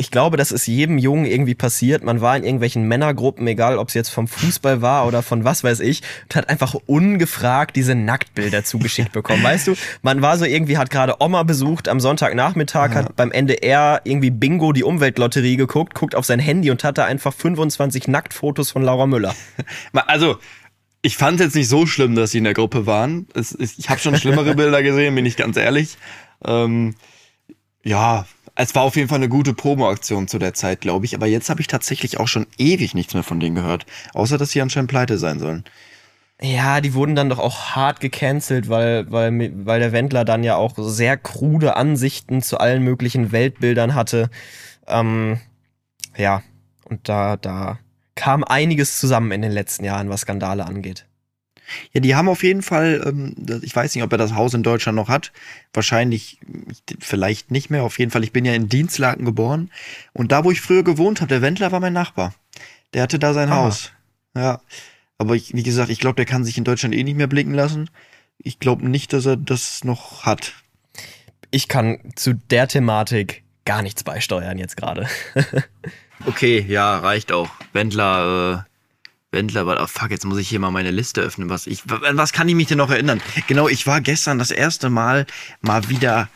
ich glaube, das ist jedem Jungen irgendwie passiert. Man war in irgendwelchen Männergruppen, egal ob es jetzt vom Fußball war oder von was weiß ich, und hat einfach ungefragt diese Nacktbilder zugeschickt bekommen. Weißt du, man war so irgendwie, hat gerade Oma besucht am Sonntagnachmittag, hat beim NDR irgendwie Bingo die Umweltlotterie geguckt, guckt auf sein Handy und hatte einfach 25 Nacktfotos von Laura Müller. [LAUGHS] Also, ich fand es jetzt nicht so schlimm, dass sie in der Gruppe waren. Es, ich habe schon schlimmere [LAUGHS] Bilder gesehen, bin ich ganz ehrlich. Ähm, ja, es war auf jeden Fall eine gute Promo-Aktion zu der Zeit, glaube ich. Aber jetzt habe ich tatsächlich auch schon ewig nichts mehr von denen gehört. Außer, dass sie anscheinend pleite sein sollen. Ja, die wurden dann doch auch hart gecancelt, weil, weil, weil der Wendler dann ja auch sehr krude Ansichten zu allen möglichen Weltbildern hatte. Ähm, ja, und da, da kam einiges zusammen in den letzten Jahren, was Skandale angeht. Ja, die haben auf jeden Fall, ähm, ich weiß nicht, ob er das Haus in Deutschland noch hat. Wahrscheinlich, vielleicht nicht mehr. Auf jeden Fall, ich bin ja in Dienstlaken geboren. Und da, wo ich früher gewohnt habe, der Wendler war mein Nachbar. Der hatte da sein ah. Haus. Ja. Aber ich, wie gesagt, ich glaube, der kann sich in Deutschland eh nicht mehr blicken lassen. Ich glaube nicht, dass er das noch hat. Ich kann zu der Thematik gar nichts beisteuern jetzt gerade. [LAUGHS] okay, ja, reicht auch. Wendler, äh, Wendler, oh fuck, jetzt muss ich hier mal meine Liste öffnen. Was ich, was kann ich mich denn noch erinnern? Genau, ich war gestern das erste Mal mal wieder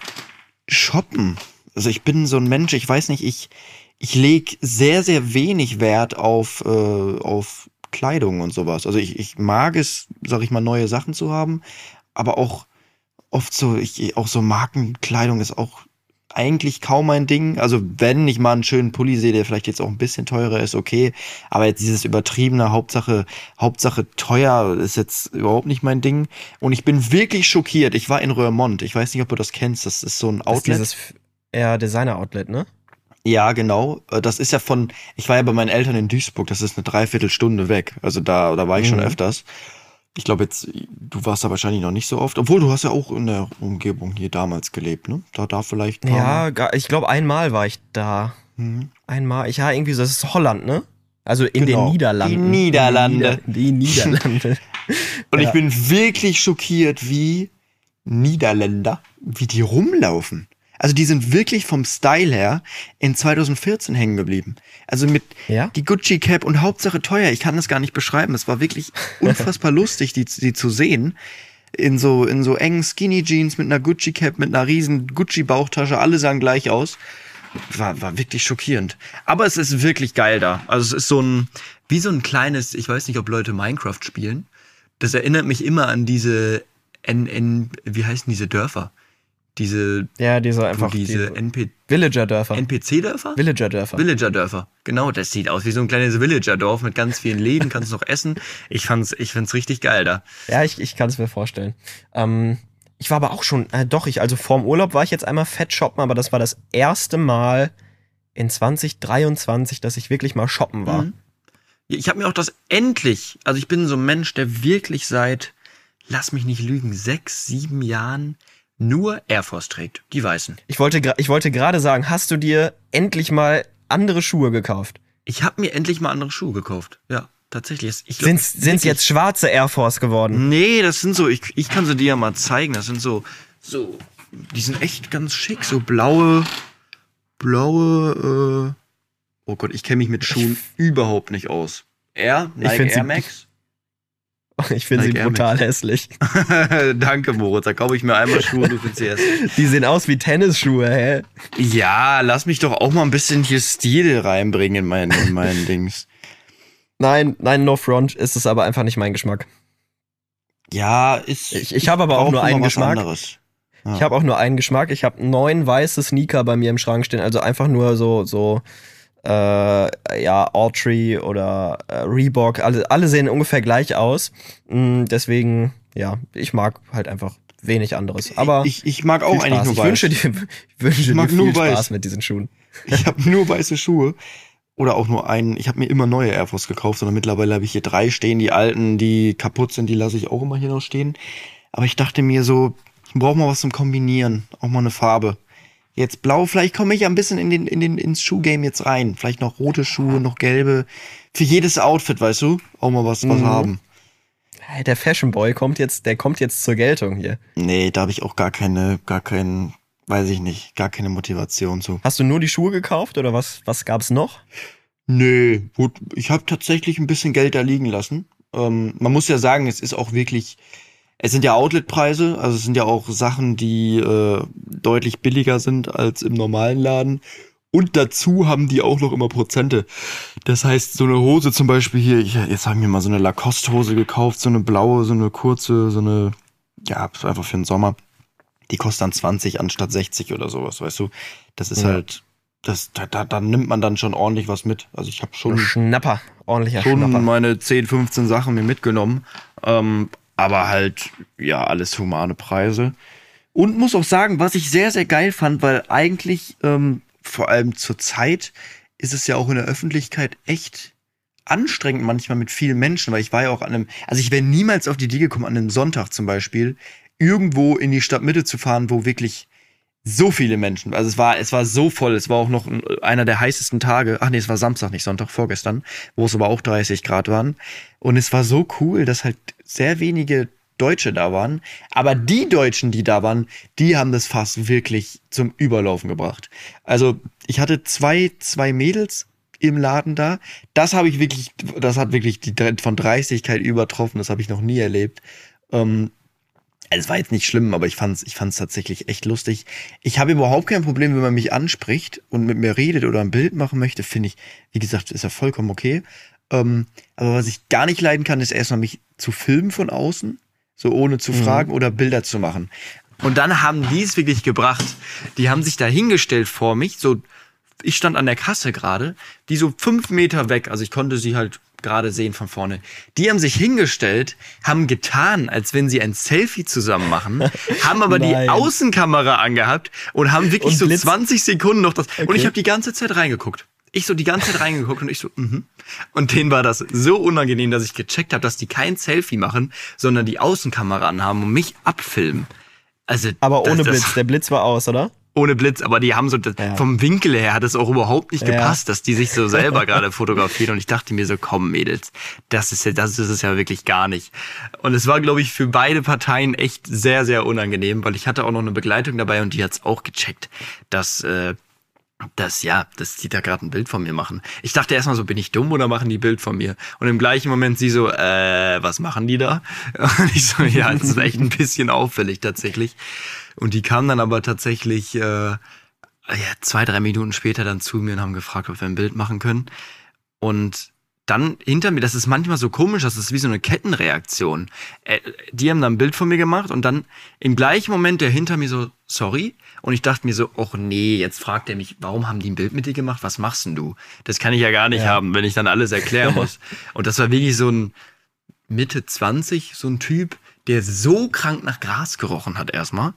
shoppen. Also ich bin so ein Mensch, ich weiß nicht, ich, ich leg sehr, sehr wenig Wert auf, äh, auf Kleidung und sowas. Also ich, ich mag es, sag ich mal, neue Sachen zu haben, aber auch oft so, ich, auch so Markenkleidung ist auch eigentlich kaum mein Ding. Also wenn ich mal einen schönen Pulli sehe, der vielleicht jetzt auch ein bisschen teurer ist, okay. Aber jetzt dieses übertriebene Hauptsache, Hauptsache teuer ist jetzt überhaupt nicht mein Ding. Und ich bin wirklich schockiert. Ich war in Röhrmond. Ich weiß nicht, ob du das kennst. Das ist so ein Outlet. Das ist dieses ja, Designer-Outlet, ne? Ja, genau. Äh, das ist ja von, ich war ja bei meinen Eltern in Duisburg, das ist eine Dreiviertelstunde weg. Also da, da war ich mhm. schon öfters. Ich glaube jetzt, du warst da wahrscheinlich noch nicht so oft, obwohl du hast ja auch in der Umgebung hier damals gelebt, ne? Da, da vielleicht. Ja, ich glaube einmal war ich da. Mhm. Einmal, ich ja irgendwie, das ist Holland, ne? Also in genau. den Niederlanden. Die Niederlande. Die, [LAUGHS] Niederlande. Und ja. ich bin wirklich schockiert, wie Niederländer, wie die rumlaufen. Also die sind wirklich vom Style her in 2014 hängen geblieben. Also mit ja? die Gucci Cap und Hauptsache teuer. Ich kann das gar nicht beschreiben. Es war wirklich [LAUGHS] unfassbar lustig, die, die zu sehen. In so, in so engen Skinny Jeans mit einer Gucci Cap, mit einer riesen Gucci Bauchtasche. Alle sahen gleich aus. War, war wirklich schockierend. Aber es ist wirklich geil da. Also es ist so ein, wie so ein kleines, ich weiß nicht, ob Leute Minecraft spielen. Das erinnert mich immer an diese, N, N, wie heißen diese Dörfer? Diese ja diese einfach diese, diese NP Villager Dörfer NPC Dörfer Villager Dörfer Villager Dörfer genau das sieht aus wie so ein kleines Villager Dorf mit ganz vielen Läden kannst noch essen. Ich fand's ich find's richtig geil da. Ja ich ich kann es mir vorstellen. Ähm, ich war aber auch schon äh, doch ich also vorm Urlaub war ich jetzt einmal fett shoppen aber das war das erste Mal in 2023 dass ich wirklich mal shoppen war. Mhm. ich habe mir auch das endlich also ich bin so ein Mensch der wirklich seit lass mich nicht lügen sechs sieben Jahren nur Air Force trägt, die weißen. Ich wollte, ich wollte gerade sagen, hast du dir endlich mal andere Schuhe gekauft? Ich habe mir endlich mal andere Schuhe gekauft. Ja, tatsächlich. Ich glaub, sind es jetzt schwarze Air Force geworden? Nee, das sind so, ich, ich kann sie dir ja mal zeigen. Das sind so, so, die sind echt ganz schick. So blaue, blaue, äh, oh Gott, ich kenne mich mit Schuhen ich, überhaupt nicht aus. Air, Nike Air Max. [LAUGHS] Ich finde sie brutal hässlich. [LAUGHS] Danke, Moritz. Da kaufe ich mir einmal Schuhe, du findest sie hässlich. [LAUGHS] Die sehen aus wie Tennisschuhe, hä? Ja, lass mich doch auch mal ein bisschen hier Stil reinbringen in meinen, in meinen Dings. Nein, nein, no front. Ist es aber einfach nicht mein Geschmack. Ja, ist. Ich, ich habe aber auch nur einen Geschmack. Anderes. Ja. Ich habe auch nur einen Geschmack. Ich habe neun weiße Sneaker bei mir im Schrank stehen. Also einfach nur so, so äh, ja, Autry oder äh, Reebok, alle, alle sehen ungefähr gleich aus. Mm, deswegen, ja, ich mag halt einfach wenig anderes. Aber ich, ich mag auch eigentlich nur ich weiß. Wünsche dir, [LAUGHS] ich wünsche ich dir viel Spaß weiß. mit diesen Schuhen. Ich habe [LAUGHS] nur weiße Schuhe. Oder auch nur einen. Ich habe mir immer neue Air Force gekauft, sondern mittlerweile habe ich hier drei stehen. Die alten, die kaputt sind, die lasse ich auch immer hier noch stehen. Aber ich dachte mir so, ich brauche mal was zum Kombinieren. Auch mal eine Farbe. Jetzt blau, vielleicht komme ich ein bisschen in den, in den, ins Schuhgame jetzt rein. Vielleicht noch rote Schuhe, noch gelbe. Für jedes Outfit, weißt du, auch mal was, was mhm. haben. Der Fashion Boy kommt jetzt, der kommt jetzt zur Geltung hier. Nee, da habe ich auch gar keine, gar keinen, weiß ich nicht, gar keine Motivation zu. Hast du nur die Schuhe gekauft oder was, was gab's noch? Nee, gut, ich habe tatsächlich ein bisschen Geld da liegen lassen. Ähm, man muss ja sagen, es ist auch wirklich, es sind ja Outletpreise, also es sind ja auch Sachen, die äh, deutlich billiger sind als im normalen Laden. Und dazu haben die auch noch immer Prozente. Das heißt, so eine Hose zum Beispiel hier, ich, jetzt haben wir mal so eine Lacoste-Hose gekauft, so eine blaue, so eine kurze, so eine, ja, einfach für den Sommer. Die kostet dann 20 anstatt 60 oder sowas, weißt du? Das ist ja. halt das, da, da, da nimmt man dann schon ordentlich was mit. Also ich habe schon, Schnapper, ordentlicher schon Schnapper. meine 10, 15 Sachen mir mitgenommen. Ähm, aber halt, ja, alles humane Preise. Und muss auch sagen, was ich sehr, sehr geil fand, weil eigentlich, ähm, vor allem zur Zeit, ist es ja auch in der Öffentlichkeit echt anstrengend manchmal mit vielen Menschen, weil ich war ja auch an einem, also ich wäre niemals auf die Idee gekommen, an einem Sonntag zum Beispiel, irgendwo in die Stadtmitte zu fahren, wo wirklich so viele Menschen, also es war, es war so voll, es war auch noch ein- einer der heißesten Tage, ach nee, es war Samstag, nicht Sonntag, vorgestern, wo es aber auch 30 Grad waren. Und es war so cool, dass halt sehr wenige Deutsche da waren. Aber die Deutschen, die da waren, die haben das Fass wirklich zum Überlaufen gebracht. Also ich hatte zwei, zwei Mädels im Laden da. Das habe ich wirklich, das hat wirklich die von Dreistigkeit übertroffen. Das habe ich noch nie erlebt. Ähm, es war jetzt nicht schlimm, aber ich fand's, ich fand's tatsächlich echt lustig. Ich habe überhaupt kein Problem, wenn man mich anspricht und mit mir redet oder ein Bild machen möchte, finde ich, wie gesagt, ist ja vollkommen okay. Ähm, aber was ich gar nicht leiden kann, ist erstmal mich zu filmen von außen, so ohne zu fragen oder Bilder zu machen. Und dann haben die es wirklich gebracht. Die haben sich da hingestellt vor mich, so ich stand an der Kasse gerade, die so fünf Meter weg, also ich konnte sie halt gerade sehen von vorne. Die haben sich hingestellt, haben getan, als wenn sie ein Selfie zusammen machen, [LAUGHS] haben aber die. Außenkamera angehabt und haben wirklich Und so Blitz- 20 Sekunden noch das. Und Okay. ich habe die ganze Zeit reingeguckt. Ich so die ganze Zeit reingeguckt und ich so, mhm. Und denen war das so unangenehm, dass ich gecheckt habe, dass die kein Selfie machen, sondern die Außenkamera anhaben und mich abfilmen. Also, Aber das- ohne das- Blitz. Der Blitz war aus, oder? Ohne Blitz, aber die haben so, das, Ja. vom Winkel her hat es auch überhaupt nicht Ja. gepasst, dass die sich so selber [LAUGHS] gerade fotografieren und ich dachte mir so, komm Mädels, das ist ja, das ist es ja wirklich gar nicht. Und es war, glaube ich, für beide Parteien echt sehr, sehr unangenehm, weil ich hatte auch noch eine Begleitung dabei und die hat's auch gecheckt, dass, äh, dass ja, dass die da gerade ein Bild von mir machen. Ich dachte erstmal so, bin ich dumm oder machen die Bild von mir? Und im gleichen Moment sie so, äh, was machen die da? [LAUGHS] Und ich so, ja, das ist echt ein bisschen auffällig tatsächlich. Und die kamen dann aber tatsächlich äh, ja, zwei, drei Minuten später dann zu mir und haben gefragt, ob wir ein Bild machen können. Und dann hinter mir, das ist manchmal so komisch, das ist wie so eine Kettenreaktion. Äh, die haben dann ein Bild von mir gemacht und dann im gleichen Moment der hinter mir so, sorry. Und ich dachte mir so, och nee, jetzt fragt er mich, warum haben die ein Bild mit dir gemacht? Was machst denn du? Das kann ich ja gar nicht Ja. haben, wenn ich dann alles erklären [LAUGHS] muss. und das war wirklich so ein Mitte 20, so ein Typ, der so krank nach Gras gerochen hat erstmal.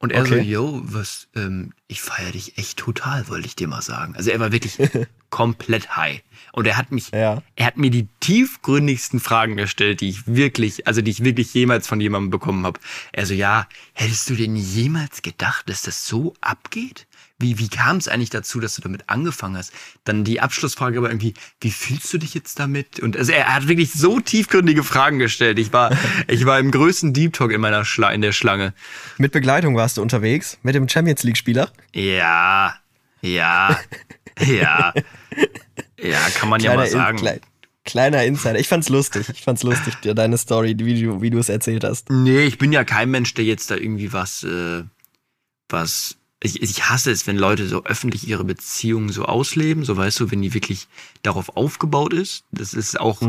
Und er so, Okay. yo, was, ähm, ich feiere dich echt total, wollte ich dir mal sagen. Also er war wirklich [LAUGHS] komplett high. Und er hat mich, Ja. er hat mir die tiefgründigsten Fragen gestellt, die ich wirklich, also die ich wirklich jemals von jemandem bekommen habe. Er so, ja, hättest du denn jemals gedacht, dass das so abgeht? Wie, wie kam es eigentlich dazu, dass du damit angefangen hast? Dann die Abschlussfrage aber irgendwie, wie fühlst du dich jetzt damit? Und also er hat wirklich so tiefgründige Fragen gestellt. Ich war, [LAUGHS] ich war im größten Deep Talk in meiner Schla in der Schlange. Mit Begleitung warst du unterwegs, mit dem Champions League-Spieler. Ja, ja, [LAUGHS] ja. Ja, kann man ja mal In- sagen. klei- kleiner Insider. Ich fand's lustig. Ich fand's lustig, dir deine Story, wie du, wie du es erzählt hast. Nee, ich bin ja kein Mensch, der jetzt da irgendwie was, äh, was. Ich, ich hasse es, wenn Leute so öffentlich ihre Beziehungen so ausleben, so weißt du, wenn die wirklich darauf aufgebaut ist. Das ist auch,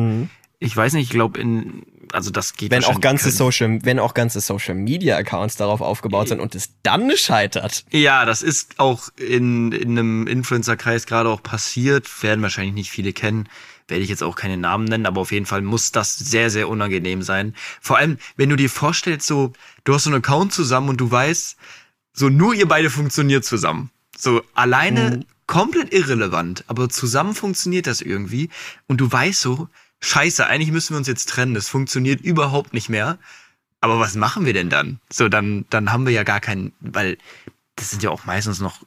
ich weiß nicht, ich glaube in, also das geht Mhm. Wenn auch ganze kein- Social, wenn auch ganze Social Media Accounts darauf aufgebaut sind und es dann scheitert. Ja, das ist auch in, in einem Influencer-Kreis gerade auch passiert. Werden wahrscheinlich nicht viele kennen. Werde ich jetzt auch keine Namen nennen, aber auf jeden Fall muss das sehr, sehr unangenehm sein. Vor allem, wenn du dir vorstellst, so, du hast so einen Account zusammen und du weißt, so nur ihr beide funktioniert zusammen. So alleine komplett irrelevant, aber zusammen funktioniert das irgendwie. Und du weißt so, scheiße, eigentlich müssen wir uns jetzt trennen. Das funktioniert überhaupt nicht mehr. Aber was machen wir denn dann? So, dann, dann haben wir ja gar keinen, weil das sind ja auch meistens noch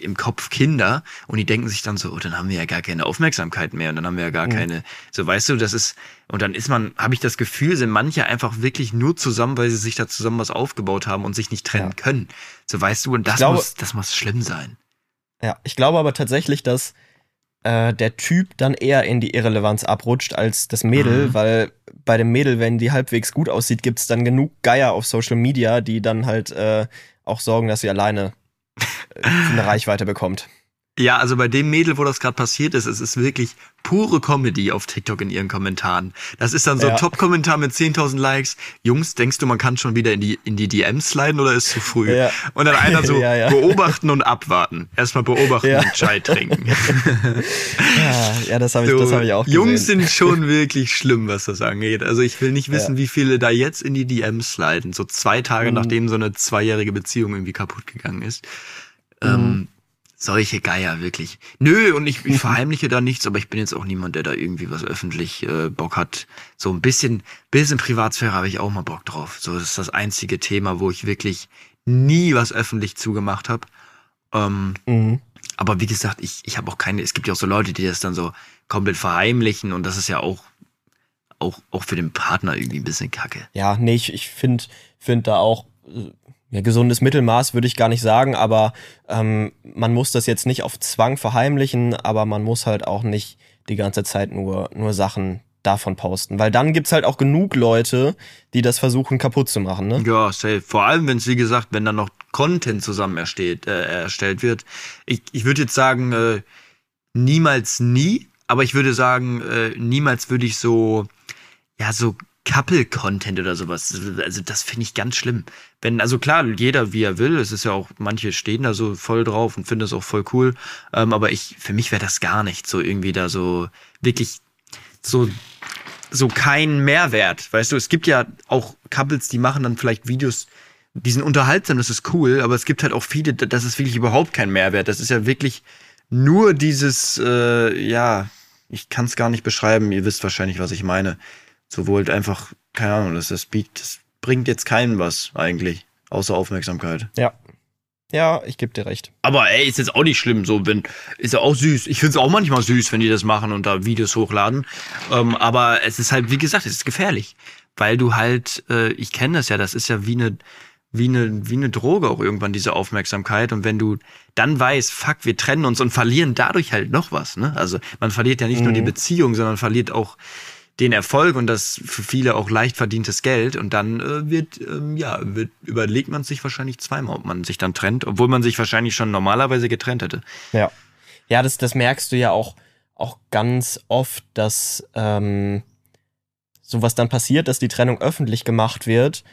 im Kopf Kinder und die denken sich dann so, oh, dann haben wir ja gar keine Aufmerksamkeit mehr und dann haben wir ja gar keine, so weißt du, das ist, und dann ist man, habe ich das Gefühl, sind manche einfach wirklich nur zusammen, weil sie sich da zusammen was aufgebaut haben und sich nicht trennen Ja. können. So weißt du, und das glaube- muss, das muss schlimm sein. Ja, ich glaube aber tatsächlich, dass äh, der Typ dann eher in die Irrelevanz abrutscht als das Mädel, Mhm. weil bei dem Mädel, wenn die halbwegs gut aussieht, gibt's dann genug Geier auf Social Media, die dann halt äh, auch sorgen, dass sie alleine eine Reichweite bekommt. Ja, also bei dem Mädel, wo das gerade passiert ist, es ist wirklich pure Comedy auf TikTok in ihren Kommentaren. Das ist dann so Ja. Top-Kommentar mit 10.000 Likes. Jungs, denkst du, man kann schon wieder in die, in die DMs sliden oder ist zu früh? Ja. Und dann einer so, [LAUGHS] Ja, beobachten und abwarten. Erstmal beobachten und Chai trinken. [LAUGHS] Ja, ja das habe ich, So, das hab ich auch gesehen. Jungs sind schon [LAUGHS] wirklich schlimm, was das angeht. Also ich will nicht wissen, wie viele da jetzt in die DMs sliden. So zwei Tage Mhm. nachdem so eine zweijährige Beziehung irgendwie kaputt gegangen ist. Mhm. Ähm, solche Geier, wirklich. Nö, und ich, ich verheimliche da nichts, aber ich bin jetzt auch niemand, der da irgendwie was öffentlich äh, Bock hat. So ein bisschen, bisschen Privatsphäre habe ich auch mal Bock drauf. So, das ist das einzige Thema, wo ich wirklich nie was öffentlich zugemacht habe. Ähm, Mhm. aber wie gesagt, ich, ich habe auch keine, es gibt ja auch so Leute, die das dann so komplett verheimlichen und das ist ja auch, auch, auch für den Partner irgendwie ein bisschen kacke. Ja, nee, ich, ich finde find da auch äh, ja, gesundes Mittelmaß würde ich gar nicht sagen, aber ähm, man muss das jetzt nicht auf Zwang verheimlichen, aber man muss halt auch nicht die ganze Zeit nur, nur Sachen davon posten. Weil dann gibt's halt auch genug Leute, die das versuchen kaputt zu machen, ne? Ja, safe. Vor allem, wenn es, wie gesagt, wenn dann noch Content zusammen ersteht, äh, erstellt wird. Ich, ich würde jetzt sagen, äh, niemals nie, aber ich würde sagen, äh, niemals würde ich so, ja, so Couple-Content oder sowas. Also das finde ich ganz schlimm. Wenn, also klar, jeder wie er will. Es ist ja auch, manche stehen da so voll drauf und finden das auch voll cool. Ähm, aber ich, für mich wäre das gar nicht so irgendwie da so wirklich so so kein Mehrwert. Weißt du, es gibt ja auch Couples, die machen dann vielleicht Videos, die sind unterhaltsam, das ist cool, aber es gibt halt auch viele, das ist wirklich überhaupt kein Mehrwert. Das ist ja wirklich nur dieses, äh, ja, ich kann es gar nicht beschreiben, ihr wisst wahrscheinlich, was ich meine. So wohl einfach, keine Ahnung, das, das, bietet, das bringt jetzt keinen was eigentlich, außer Aufmerksamkeit. Ja. Ja, ich geb dir recht. Aber ey, ist jetzt auch nicht schlimm, so wenn ist ja auch süß. Ich find's auch manchmal süß, wenn die das machen und da Videos hochladen. Ähm, aber es ist halt, wie gesagt, es ist gefährlich, weil du halt, äh, ich kenne das ja, das ist ja wie eine wie eine wie eine Droge auch irgendwann diese Aufmerksamkeit und wenn du dann weißt, fuck, wir trennen uns und verlieren dadurch halt noch was, ne? Also man verliert ja nicht nur die Beziehung, sondern verliert auch den Erfolg und das für viele auch leicht verdientes Geld und dann äh, wird ähm, ja wird überlegt man sich wahrscheinlich zweimal, ob man sich dann trennt, obwohl man sich wahrscheinlich schon normalerweise getrennt hätte. Ja. Ja, das, das merkst du ja auch, auch ganz oft, dass ähm, sowas dann passiert, dass die Trennung öffentlich gemacht wird,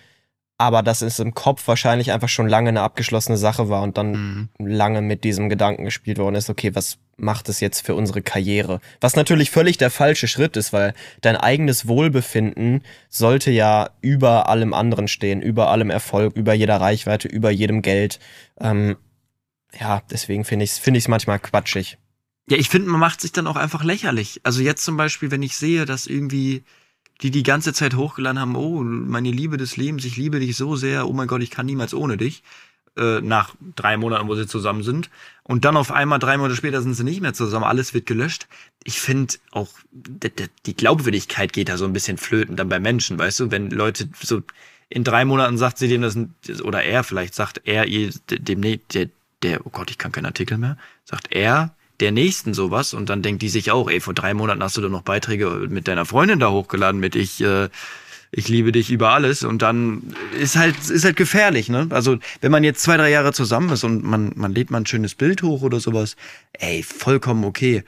aber dass es im Kopf wahrscheinlich einfach schon lange eine abgeschlossene Sache war und dann Mhm. lange mit diesem Gedanken gespielt worden ist, okay, was macht es jetzt für unsere Karriere? Was natürlich völlig der falsche Schritt ist, weil dein eigenes Wohlbefinden sollte ja über allem anderen stehen, über allem Erfolg, über jeder Reichweite, über jedem Geld. Ähm, ja, deswegen finde ich es find ich's manchmal quatschig. Ja, ich finde, man macht sich dann auch einfach lächerlich. Also jetzt zum Beispiel, wenn ich sehe, dass irgendwie die die ganze Zeit hochgeladen haben, oh, meine Liebe des Lebens, ich liebe dich so sehr, oh mein Gott, ich kann niemals ohne dich, äh, nach drei Monaten, wo sie zusammen sind. Und dann auf einmal, drei Monate später sind sie nicht mehr zusammen, alles wird gelöscht. Ich finde auch, die Glaubwürdigkeit geht da so ein bisschen flöten dann bei Menschen, weißt du, wenn Leute so in drei Monaten sagt sie dem das, oder er vielleicht sagt er ihr dem, ne- der, der, oh Gott, ich kann keinen Artikel mehr, sagt er der Nächsten sowas und dann denkt die sich auch, ey, vor drei Monaten hast du doch noch Beiträge mit deiner Freundin da hochgeladen mit ich, äh, ich liebe dich über alles und dann ist halt, ist halt gefährlich, ne? Also, wenn man jetzt zwei, drei Jahre zusammen ist und man, man lädt mal ein schönes Bild hoch oder sowas, ey, vollkommen okay.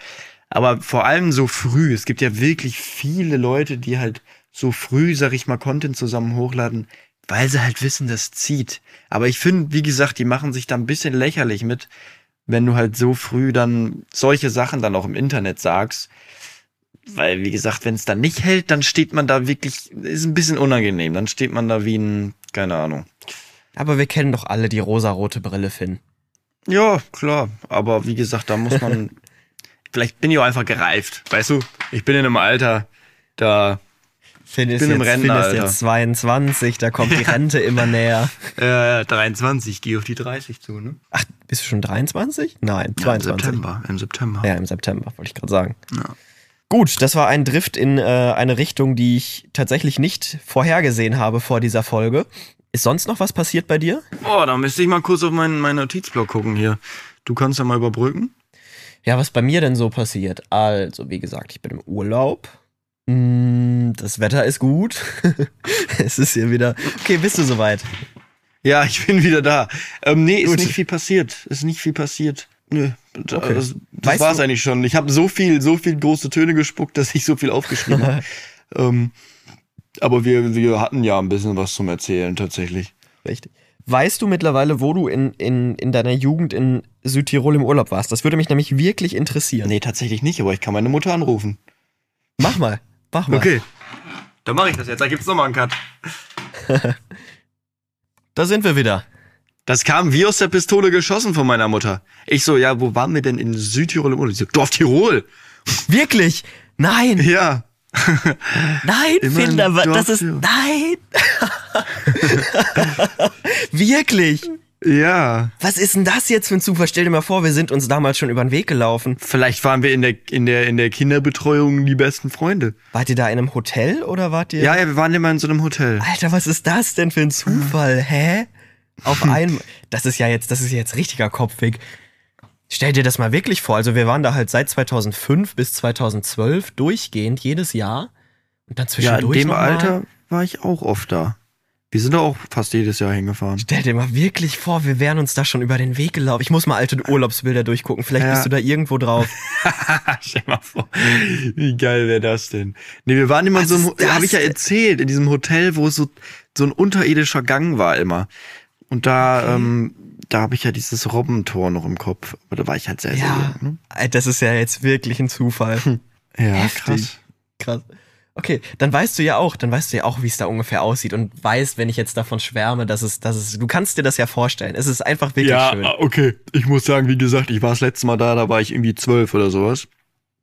Aber vor allem so früh, es gibt ja wirklich viele Leute, die halt so früh, sag ich mal, Content zusammen hochladen, weil sie halt wissen, das zieht. Aber ich finde, wie gesagt, die machen sich da ein bisschen lächerlich mit, wenn du halt so früh dann solche Sachen dann auch im Internet sagst. Weil, wie gesagt, wenn es dann nicht hält, dann steht man da wirklich, ist ein bisschen unangenehm. Dann steht man da wie ein, keine Ahnung. Aber wir kennen doch alle die rosarote Brille, Finn. Ja, klar. Aber wie gesagt, da muss man, [LAUGHS] vielleicht bin ich auch einfach gereift. Weißt du, ich bin in einem Alter, da, Finn ist, bin im jetzt, Finn ist jetzt 22, da kommt die [LAUGHS] Rente immer näher. äh, 23, gehe auf die 30 zu, ne? Ach, bist du schon 23? Nein, Ja, 22. Im September, im September. Ja, im September, wollte ich gerade sagen. Ja. Gut, das war ein Drift in äh, eine Richtung, die ich tatsächlich nicht vorhergesehen habe vor dieser Folge. Ist sonst noch was passiert bei dir? Oh, da müsste ich mal kurz auf meinen, meinen Notizblock gucken hier. Du kannst ja mal überbrücken. Ja, was bei mir denn so passiert? Also, wie gesagt, ich bin im Urlaub. Mm, Das Wetter ist gut. [LAUGHS] es ist hier wieder. Okay, bist du soweit? Ja, ich bin wieder da. Ähm, nee, ist Gut. nicht viel passiert. Ist nicht viel passiert. Nö, das, Okay. das Weißt war's du- eigentlich schon. Ich habe so viel, so viel große Töne gespuckt, dass ich so viel aufgeschrieben habe. [LAUGHS] ähm, aber wir, wir hatten ja ein bisschen was zum Erzählen tatsächlich. Richtig. Weißt du mittlerweile, wo du in, in, in deiner Jugend in Südtirol im Urlaub warst? Das würde mich nämlich wirklich interessieren. Nee, tatsächlich nicht, aber ich kann meine Mutter anrufen. Mach mal. Mach mal. Okay. Dann mache ich das jetzt. Da gibt's nochmal einen Cut. [LAUGHS] Da sind wir wieder. Das kam wie aus der Pistole geschossen von meiner Mutter. Ich so, ja, wo waren wir denn in Südtirol im Urlaub? Ich so, Dorf Tirol. [LAUGHS] Wirklich? Nein, Ja. [LAUGHS] nein, Immer aber das ist. Nein! Wirklich? Ja. Was ist denn das jetzt für ein Zufall? Stell dir mal vor, wir sind uns damals schon über den Weg gelaufen. Vielleicht waren wir in der, in der, in der Kinderbetreuung die besten Freunde. Wart ihr da in einem Hotel oder wart ihr. Ja, ja, wir waren immer in so einem Hotel. Alter, was ist das denn für ein Zufall? Hä? Auf einmal. Das ist ja jetzt, das ist jetzt richtiger Kopfweg. Stell dir das mal wirklich vor. Also wir waren da halt seit 2005 bis 2012 durchgehend jedes Jahr. Und dann Ja, in zwischendurch dem. Alter war ich auch oft da. Wir sind da auch fast jedes Jahr hingefahren. Stell dir mal wirklich vor, wir wären uns da schon über den Weg gelaufen. Ich muss mal alte Urlaubsbilder durchgucken. Vielleicht Ja. bist du da irgendwo drauf. [LAUGHS] Stell mal vor, wie geil wäre das denn? Nee, wir waren immer Was so das habe ich ja erzählt, in diesem Hotel, wo so, so ein unterirdischer Gang war immer. Und da, ähm, da habe ich ja dieses Robbentor noch im Kopf. Aber da war ich halt sehr, sehr Ja, jung. Alter, das ist ja jetzt wirklich ein Zufall. Ne? Ja, Heftig. krass. Krass. Okay, dann weißt du ja auch, dann weißt du ja auch, wie es da ungefähr aussieht und weißt, wenn ich jetzt davon schwärme, dass es, dass es, du kannst dir das ja vorstellen. Es ist einfach wirklich Ja, schön. okay. Ich muss sagen, wie gesagt, ich war das letzte Mal da, da war ich irgendwie zwölf oder sowas.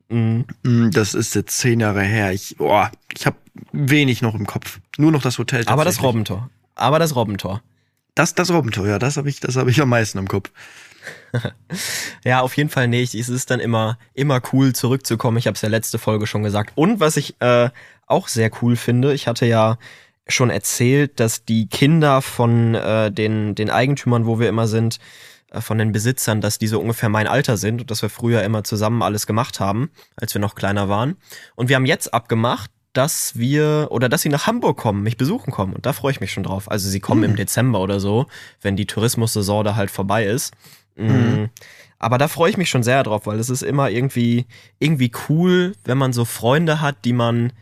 Mhm. Mm, Das ist jetzt zehn Jahre her. Ich, boah, ich habe wenig noch im Kopf. Nur noch das Hotel. Aber das. Robbentor. Aber das Robbentor. Das, das Robbentor, ja, das habe ich, das habe ich am meisten im Kopf. [LAUGHS] Ja, auf jeden Fall nicht. Es ist dann immer, immer cool zurückzukommen. Ich habe es ja letzte Folge schon gesagt. Und was ich äh, auch sehr cool finde, ich hatte ja schon erzählt, dass die Kinder von äh, den, den Eigentümern, wo wir immer sind, äh, von den Besitzern, dass die so ungefähr mein Alter sind und dass wir früher immer zusammen alles gemacht haben, als wir noch kleiner waren. Und wir haben jetzt abgemacht, dass wir oder dass sie nach Hamburg kommen, mich besuchen kommen. Und da freue ich mich schon drauf. Also sie kommen im Dezember oder so, wenn die Tourismussaison da halt vorbei ist. Mhm. Aber da freue ich mich schon sehr drauf, weil es ist immer irgendwie, irgendwie cool, wenn man so Freunde hat, die man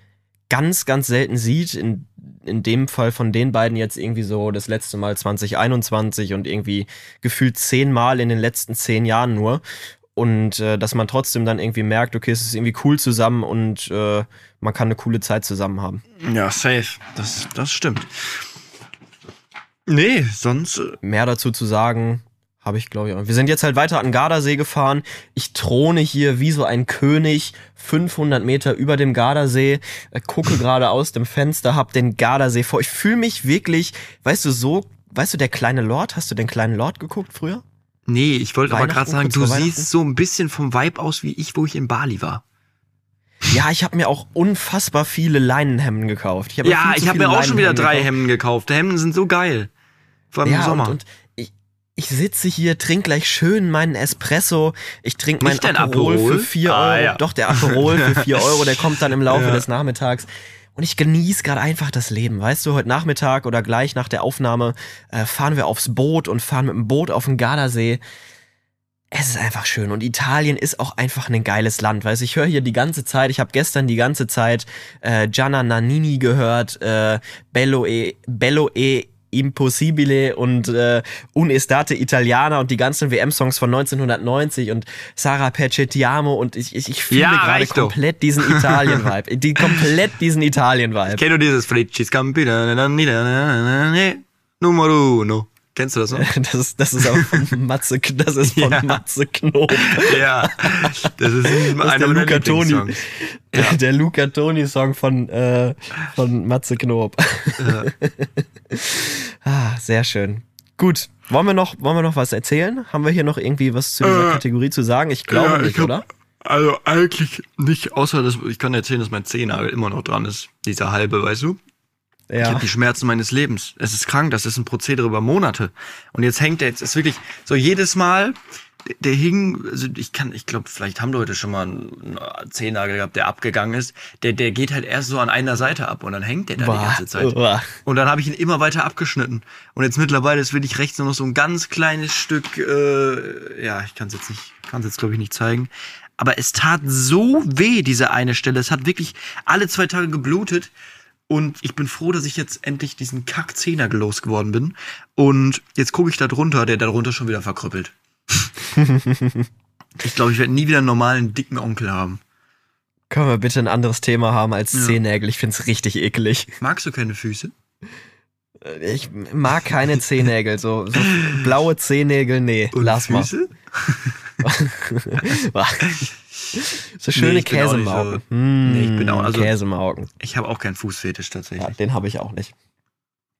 ganz, ganz selten sieht. In, in dem Fall von den beiden jetzt irgendwie so das letzte Mal 2021 und irgendwie gefühlt zehnmal in den letzten zehn Jahren nur. Und äh, dass man trotzdem dann irgendwie merkt, okay, es ist irgendwie cool zusammen und äh, man kann eine coole Zeit zusammen haben. Ja, safe. Das, das stimmt. Nee, sonst. äh, Mehr dazu zu sagen, habe ich, glaube ich, auch. Wir sind jetzt halt weiter an den Gardasee gefahren. Ich throne hier wie so ein König, 500 Meter über dem Gardasee, äh, gucke [LAUGHS] gerade aus dem Fenster, hab den Gardasee vor. Ich fühle mich wirklich, weißt du, so, weißt du, der kleine Lord, hast du den kleinen Lord geguckt früher? Nee, ich wollte aber gerade sagen, du siehst so ein bisschen vom Vibe aus wie ich, wo ich in Bali war. Ja, ich habe mir auch unfassbar viele Leinenhemden gekauft. Ich hab Ja, ich habe viele mir auch schon wieder drei gekauft. Hemden gekauft. Die Hemden sind so geil. Vor allem im Ja, Sommer. und, und ich, sitze hier, trink gleich schön meinen Espresso. Ich trinke meinen Aperol, Aperol? für 4 Ah, Euro. ja. Doch, der Aperol für 4 [LAUGHS] Euro, der kommt dann im Laufe Ja. des Nachmittags. Und ich genieße gerade einfach das Leben. Weißt du, heute Nachmittag oder gleich nach der Aufnahme äh, fahren wir aufs Boot und fahren mit dem Boot auf den Gardasee. Es ist einfach schön und Italien ist auch einfach ein geiles Land, weißt du, ich höre hier die ganze Zeit, ich habe gestern die ganze Zeit äh, Gianna Nannini gehört, äh, Bello e, Bello e Impossibile und äh, Unestate Italiana und die ganzen WM-Songs von 1990 und Sarah Percettiamo und ich, ich, ich fühle Ja, gerade komplett diesen Italien-Vibe, die komplett diesen Italien-Vibe. Kennt du dieses Fricci Scampi Numero uno? Kennst du das noch? [LAUGHS] Das ist, das ist aber von [LAUGHS] Matze, das ist von Ja. Matze Knob. ja, das ist Das ist einer der Luca Toni. Lieblingssongs. Der, Luca Toni Song von, äh, von Matze Knob. [LAUGHS] ah, sehr schön. Gut. Wollen wir noch, wollen wir noch was erzählen? Haben wir hier noch irgendwie was zu dieser Äh, Kategorie zu sagen? Ich glaube Ja, nicht, ich glaub, oder? Also eigentlich nicht, außer dass ich kann erzählen, dass mein Zehennagel immer noch dran ist. Dieser halbe, weißt du? Ich Ja. habe die Schmerzen meines Lebens. Es ist krank, das ist ein Prozedere über Monate. Und jetzt hängt er, jetzt ist wirklich so jedes Mal, der hing, also ich kann, ich glaube, vielleicht haben Leute schon mal einen Zehennagel gehabt, der abgegangen ist. Der, der geht halt erst so an einer Seite ab und dann hängt der da die Boah. ganze Zeit. Uah. Und dann habe ich ihn immer weiter abgeschnitten. Und jetzt mittlerweile ist wirklich rechts nur noch so ein ganz kleines Stück, äh, ja, ich kann es jetzt nicht, kann es jetzt glaube ich nicht zeigen. Aber es tat so weh, diese eine Stelle. Es hat wirklich alle zwei Tage geblutet. Und ich bin froh, dass ich jetzt endlich diesen kack Zehnagel losgeworden bin. Und jetzt gucke ich da drunter, der da drunter schon wieder verkrüppelt. [LAUGHS] ich glaube, ich werde nie wieder einen normalen, dicken Onkel haben. Können wir bitte ein anderes Thema haben als Ja. Zehennägel? Ich find's richtig eklig. Magst du keine Füße? Ich mag keine Zehennägel. So, so blaue Zehennägel, nee, Und lass mal. [LAUGHS] [LAUGHS] So schöne Nee, Käsemauken. so- Nee, ich bin auch- Mm, also- Käsemauken. Ich habe auch keinen Fußfetisch Ja, tatsächlich. den habe ich auch nicht.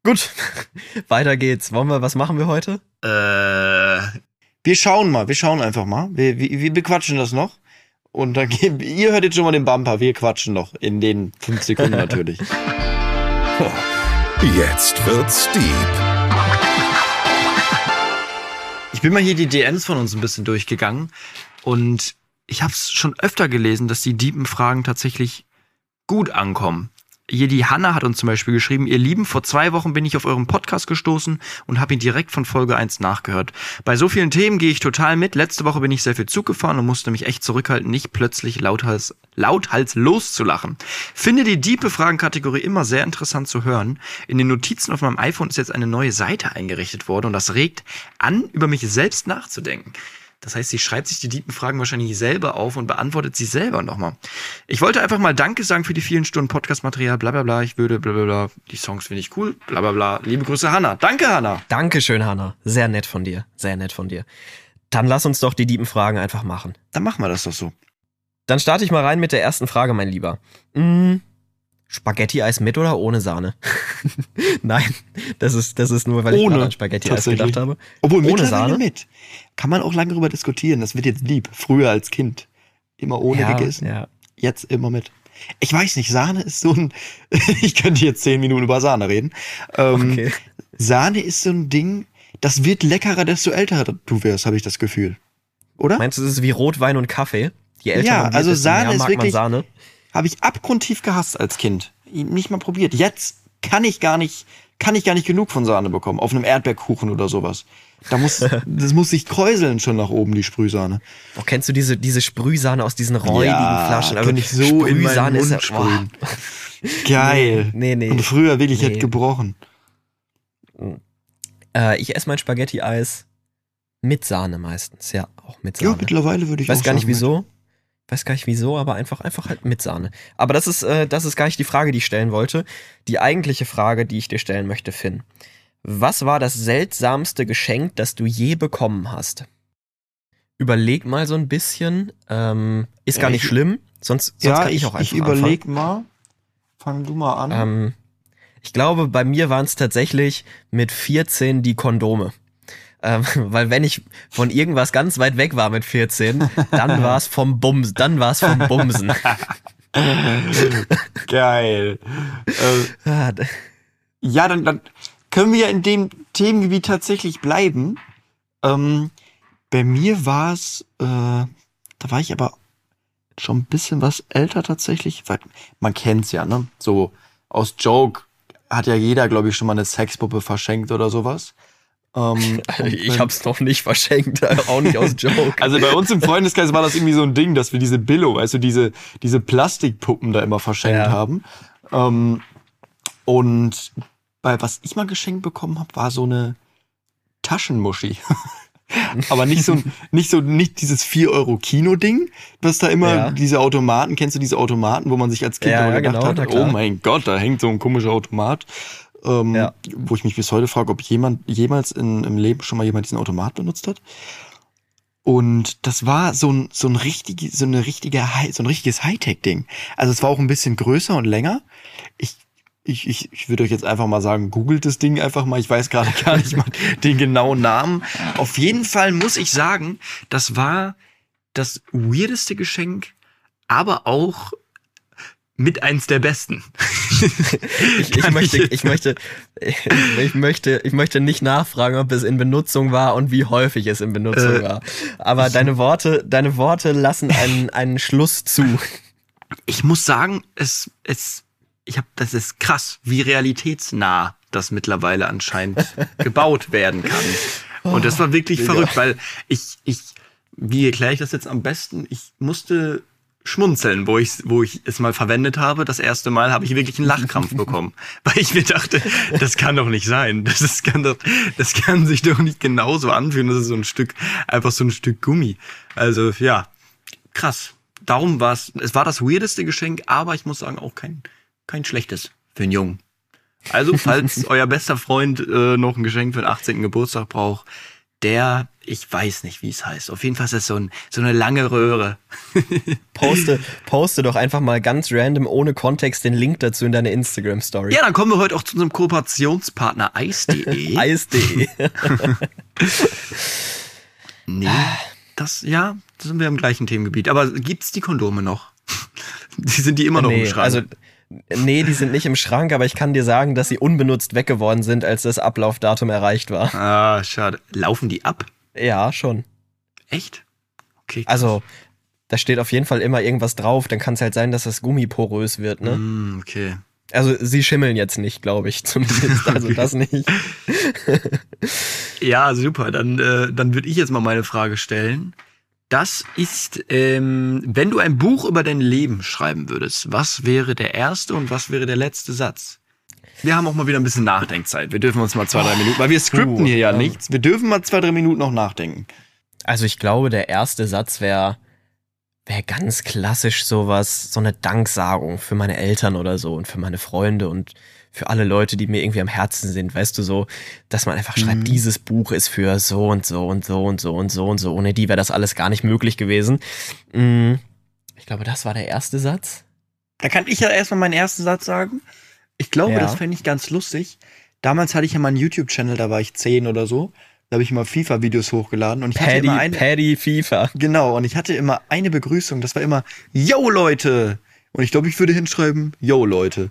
Gut, [LAUGHS] weiter geht's. Wollen wir, was machen wir heute? Äh, wir schauen mal, wir schauen einfach mal. Wir, wir, wir bequatschen das noch. Und dann [LAUGHS] geben, ihr hört jetzt schon mal den Bumper, wir quatschen noch. In den fünf Sekunden natürlich. [LAUGHS] Jetzt wird's deep. Ich bin mal hier die DMs von uns ein bisschen durchgegangen. Und ich habe es schon öfter gelesen, dass die diepen Fragen tatsächlich gut ankommen. Hier die Hanna hat uns zum Beispiel geschrieben, ihr Lieben, vor zwei Wochen bin ich auf euren Podcast gestoßen und habe ihn direkt von Folge 1 nachgehört. Bei so vielen Themen gehe ich total mit. Letzte Woche bin ich sehr viel Zug gefahren und musste mich echt zurückhalten, nicht plötzlich lauthals, lauthals loszulachen. Finde die diepe Fragenkategorie immer sehr interessant zu hören. In den Notizen auf meinem iPhone ist jetzt eine neue Seite eingerichtet worden und das regt an, über mich selbst nachzudenken. Das heißt, sie schreibt sich die diepen Fragen wahrscheinlich selber auf und beantwortet sie selber nochmal. Ich wollte einfach mal Danke sagen für die vielen Stunden Podcast-Material, bla bla bla. Ich würde bla bla bla. Die Songs finde ich cool, bla bla bla. Liebe Grüße, Hanna. Danke, Hanna. Dankeschön, Hanna. Sehr nett von dir. Sehr nett von dir. Dann lass uns doch die diepen Fragen einfach machen. Dann machen wir das doch so. Dann starte ich mal rein mit der ersten Frage, mein Lieber. Mm, Spaghetti-Eis mit oder ohne Sahne? [LAUGHS] Nein, das ist, das ist nur, weil ich Ohne, gerade an Spaghetti-Eis gedacht habe. Obwohl, Ohne Sahne? mit. Kann man auch lange darüber diskutieren. Das wird jetzt lieb. Früher als Kind. Immer ohne ja, gegessen. ja. Jetzt immer mit. Ich weiß nicht, Sahne ist so ein. [LAUGHS] ich könnte jetzt zehn Minuten über Sahne reden. Ähm, Okay. Sahne ist so ein Ding, das wird leckerer, desto älter du wirst, habe ich das Gefühl. Oder? Meinst du, es ist wie Rotwein und Kaffee? Je älter Ja, man wird, also Sahne ist mag wirklich- man Sahne. Habe ich abgrundtief gehasst als Kind. Nicht mal probiert. Jetzt kann ich gar nicht, kann ich gar nicht genug von Sahne bekommen. Auf einem Erdbeerkuchen oder sowas. Da muss, [LAUGHS] das muss sich kräuseln schon nach oben, die Sprühsahne. Boah, kennst du diese, diese Sprühsahne aus diesen räudigen Flaschen? Also könnte ich so in meinen Sprühsahne ist Mund ja- boah. sprühen. [LAUGHS] Geil. Nee, nee. Und früher wirklich Nee. hätte gebrochen. Äh, ich esse mein Spaghetti-Eis mit Sahne meistens. Ja, auch mit Ja, Sahne. mittlerweile würde ich weiß auch gar nicht wieso. Weiß gar nicht wieso, aber einfach, einfach halt mit Sahne. Aber das ist, äh, das ist gar nicht die Frage, die ich stellen wollte. Die eigentliche Frage, die ich dir stellen möchte, Finn. Was war das seltsamste Geschenk, das du je bekommen hast? Überleg mal so ein bisschen. Ähm, ist gar nicht ich- schlimm, sonst, sonst Ja, kann ich, ich, auch einfach ich überleg mal. Fang du mal an. anfangen. Ähm, ich glaube, bei mir waren es tatsächlich mit 14 die Kondome. Ähm, [LAUGHS] weil wenn ich von irgendwas ganz weit weg war mit 14, dann [LAUGHS] war es vom Bums, dann war es vom Bumsen. [LAUGHS] Geil. äh, Ah, d- ja, dann, dann können wir ja in dem Themengebiet tatsächlich bleiben. Ähm, bei mir war es, äh, da war ich aber schon ein bisschen was älter tatsächlich, weil man kennt's ja, ne? So aus Joke hat ja jeder, glaube ich, schon mal eine Sexpuppe verschenkt oder sowas. Ähm, [LAUGHS] und ich hab's noch nicht verschenkt, [LAUGHS] auch nicht aus Joke. Also bei uns im Freundeskreis war das irgendwie so ein Ding, dass wir diese Billo, also diese, diese Plastikpuppen da immer verschenkt Ja. haben. Ähm, und bei was ich mal geschenkt bekommen habe, war so eine Taschenmuschi. [LAUGHS] Aber nicht so, ein- nicht so, nicht dieses 4-Euro-Kino-Ding, was da immer, Ja. diese Automaten, kennst du diese Automaten, wo man sich als Kind Ja, immer ja, gedacht genau, na hat, oh mein Gott, da hängt so ein komischer Automat. Ähm, Ja. Wo ich mich bis heute frage, ob jemand jemals in, im Leben schon mal jemand diesen Automat benutzt hat. Und das war so ein, so ein richtige, so eine richtige, so ein richtiges Hightech-Ding. Also es war auch ein bisschen größer und länger. Ich, ich, ich, ich würde euch jetzt einfach mal sagen, googelt das Ding einfach mal. Ich weiß gerade gar nicht mal [LAUGHS] den genauen Namen. Auf jeden Fall muss ich sagen, das war das weirdeste Geschenk, aber auch mit eins der besten. [LAUGHS] ich, ich, möchte, ich, [LAUGHS] möchte, ich, möchte, ich möchte nicht nachfragen, ob es in Benutzung war und wie häufig es in Benutzung äh, war. Aber deine Worte, deine Worte lassen einen, einen Schluss zu. Ich muss sagen, es, es, ich habe, das ist krass, wie realitätsnah das mittlerweile anscheinend [LAUGHS] gebaut werden kann. Und das war wirklich oh, verrückt, weil ich, ich, wie erkläre ich das jetzt am besten? Ich musste schmunzeln, wo ich, wo ich es mal verwendet habe. Das erste Mal habe ich wirklich einen Lachkrampf [LAUGHS] bekommen, weil ich mir dachte, das kann doch nicht sein. Das, ist, kann doch, das kann sich doch nicht genauso anfühlen. Das ist so ein Stück, einfach so ein Stück Gummi. Also ja, krass. Darum war es, es war das weirdeste Geschenk, aber ich muss sagen auch kein, kein schlechtes für einen Jungen. Also, falls [LAUGHS] euer bester Freund äh, noch ein Geschenk für den 18. Geburtstag braucht, der, ich weiß nicht, wie es heißt. Auf jeden Fall ist es so, ein, so eine lange Röhre. [LAUGHS] poste, poste doch einfach mal ganz random, ohne Kontext, den Link dazu in deine Instagram-Story. Ja, dann kommen wir heute auch zu unserem Kooperationspartner Eis.de. [LAUGHS] Eis.de. [LAUGHS] nee, das, ja, da sind wir im gleichen Themengebiet. Aber gibt's die Kondome noch? die sind die immer noch nee, im Schrank. Also, Nee, die sind nicht im Schrank, aber ich kann dir sagen, dass sie unbenutzt weggeworden sind, als das Ablaufdatum erreicht war. Ah, schade. Laufen die ab? Ja, schon. Echt? Okay. Krass. Also, da steht auf jeden Fall immer irgendwas drauf. Dann kann es halt sein, dass das Gummi porös wird, ne? Mm, okay. Also, sie schimmeln jetzt nicht, glaube ich, [LAUGHS] zumindest. Also, okay. das nicht. [LAUGHS] ja, super. Dann, äh, dann würde ich jetzt mal meine Frage stellen. Das ist, ähm, wenn du ein Buch über dein Leben schreiben würdest, was wäre der erste und was wäre der letzte Satz? Wir haben auch mal wieder ein bisschen Nachdenkzeit. Wir dürfen uns mal zwei, drei Minuten, weil wir skripten hier ja nichts. Wir dürfen mal zwei, drei Minuten noch nachdenken. Also ich glaube, der erste Satz wäre wäre ganz klassisch sowas, so eine Danksagung für meine Eltern oder so und für meine Freunde und für alle Leute, die mir irgendwie am Herzen sind, weißt du so, dass man einfach schreibt, mhm. dieses Buch ist für so und so und so und so und so und so. Ohne die wäre das alles gar nicht möglich gewesen. Mhm. Ich glaube, das war der erste Satz. Da kann ich ja erstmal meinen ersten Satz sagen. Ich glaube, ja. das fände ich ganz lustig. Damals hatte ich ja mal einen YouTube-Channel, da war ich zehn oder so. Da habe ich immer FIFA-Videos hochgeladen und ich Paddy, hatte immer eine. Paddy FIFA. Genau, und ich hatte immer eine Begrüßung, das war immer Yo Leute! Und ich glaube, ich würde hinschreiben, Yo Leute.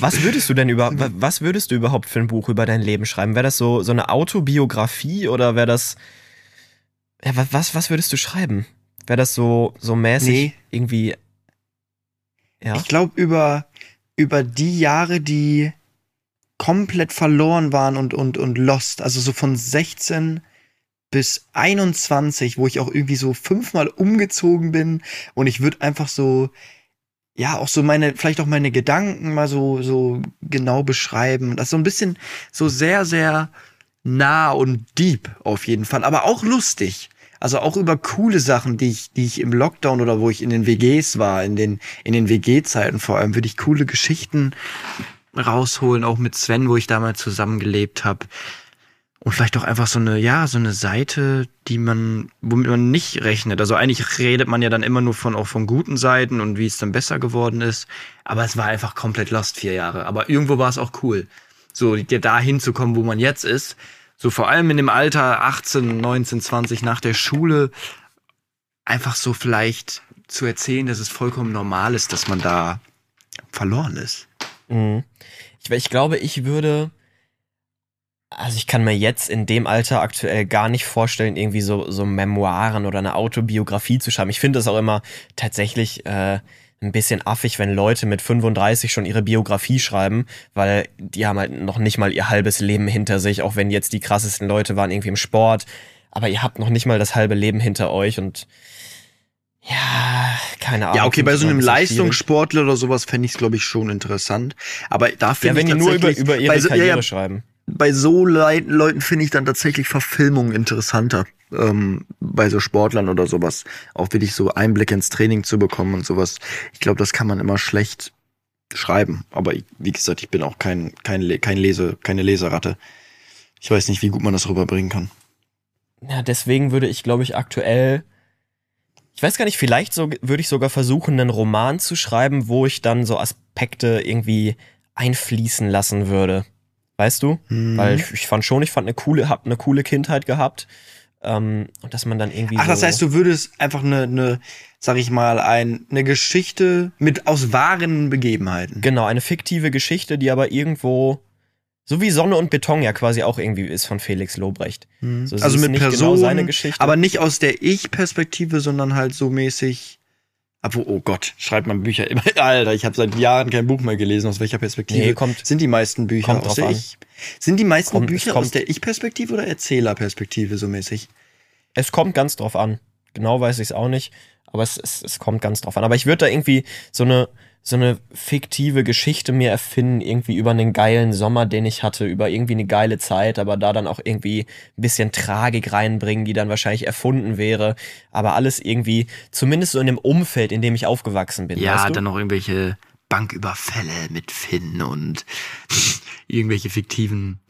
Was würdest du denn über was würdest du überhaupt für ein Buch über dein Leben schreiben? Wäre das so so eine Autobiografie oder wäre das ja, was was würdest du schreiben? Wäre das so so mäßig nee. irgendwie ja? Ich glaube über über die Jahre, die komplett verloren waren und und und lost, also so von 16 bis 21, wo ich auch irgendwie so fünfmal umgezogen bin und ich würde einfach so ja, auch so meine, vielleicht auch meine Gedanken mal so, so genau beschreiben. Das ist so ein bisschen so sehr, sehr nah und deep auf jeden Fall, aber auch lustig. Also auch über coole Sachen, die ich, die ich im Lockdown oder wo ich in den WGs war, in den, in den WG-Zeiten vor allem, würde ich coole Geschichten rausholen, auch mit Sven, wo ich damals zusammengelebt habe. Und vielleicht auch einfach so eine, ja, so eine Seite, die man, womit man nicht rechnet. Also eigentlich redet man ja dann immer nur von, auch von guten Seiten und wie es dann besser geworden ist. Aber es war einfach komplett lost vier Jahre. Aber irgendwo war es auch cool. So, da hinzukommen, wo man jetzt ist. So vor allem in dem Alter 18, 19, 20 nach der Schule. Einfach so vielleicht zu erzählen, dass es vollkommen normal ist, dass man da verloren ist. Mhm. Ich, ich glaube, ich würde, also ich kann mir jetzt in dem Alter aktuell gar nicht vorstellen, irgendwie so, so Memoiren oder eine Autobiografie zu schreiben. Ich finde es auch immer tatsächlich äh, ein bisschen affig, wenn Leute mit 35 schon ihre Biografie schreiben, weil die haben halt noch nicht mal ihr halbes Leben hinter sich, auch wenn jetzt die krassesten Leute waren irgendwie im Sport. Aber ihr habt noch nicht mal das halbe Leben hinter euch und ja, keine Ahnung. Ja, okay, bei so einem Leistungssportler oder sowas fände ich es, glaube ich, schon interessant. Aber da finde ja, ich wenn die nur über, über ihre so, Karriere ja, ja, schreiben bei so Le Leuten finde ich dann tatsächlich Verfilmungen interessanter. Ähm, bei so Sportlern oder sowas. Auch wirklich so Einblick ins Training zu bekommen und sowas. Ich glaube, das kann man immer schlecht schreiben. Aber ich, wie gesagt, ich bin auch kein, kein, kein Lese, keine Leseratte. Ich weiß nicht, wie gut man das rüberbringen kann. Ja, deswegen würde ich, glaube ich, aktuell ich weiß gar nicht, vielleicht so, würde ich sogar versuchen, einen Roman zu schreiben, wo ich dann so Aspekte irgendwie einfließen lassen würde weißt du? Mhm. Weil ich, ich, fand schon, ich fand eine coole, hab eine coole Kindheit gehabt. Ähm, und dass man dann irgendwie. Ach, das so, heißt, du würdest einfach eine, eine sag ich mal, ein, eine Geschichte mit aus wahren Begebenheiten. Genau, eine fiktive Geschichte, die aber irgendwo. So wie Sonne und Beton ja quasi auch irgendwie ist von Felix Lobrecht. So, es also mit nicht Personen, genau seine Geschichte. aber nicht aus der Ich-Perspektive, sondern halt so mäßig. Obwohl, oh Gott, schreibt man Bücher immer. [LAUGHS] Alter, ich habe seit Jahren kein Buch mehr gelesen. Aus welcher Perspektive Nee, kommt- sind die meisten Bücher aus der an. Ich? Sind die meisten Kommt- Bücher kommt- aus der Ich-Perspektive oder Erzählerperspektive so mäßig? Es kommt ganz drauf an. Genau weiß ich es auch nicht, aber es, es, es kommt ganz drauf an. Aber ich würde da irgendwie so eine, so eine fiktive Geschichte mir erfinden, irgendwie über einen geilen Sommer, den ich hatte, über irgendwie eine geile Zeit, aber da dann auch irgendwie ein bisschen Tragik reinbringen, die dann wahrscheinlich erfunden wäre. Aber alles irgendwie, zumindest so in dem Umfeld, in dem ich aufgewachsen bin. Ja, weißt du? dann noch irgendwelche Banküberfälle mit Finn und [LAUGHS] irgendwelche fiktiven.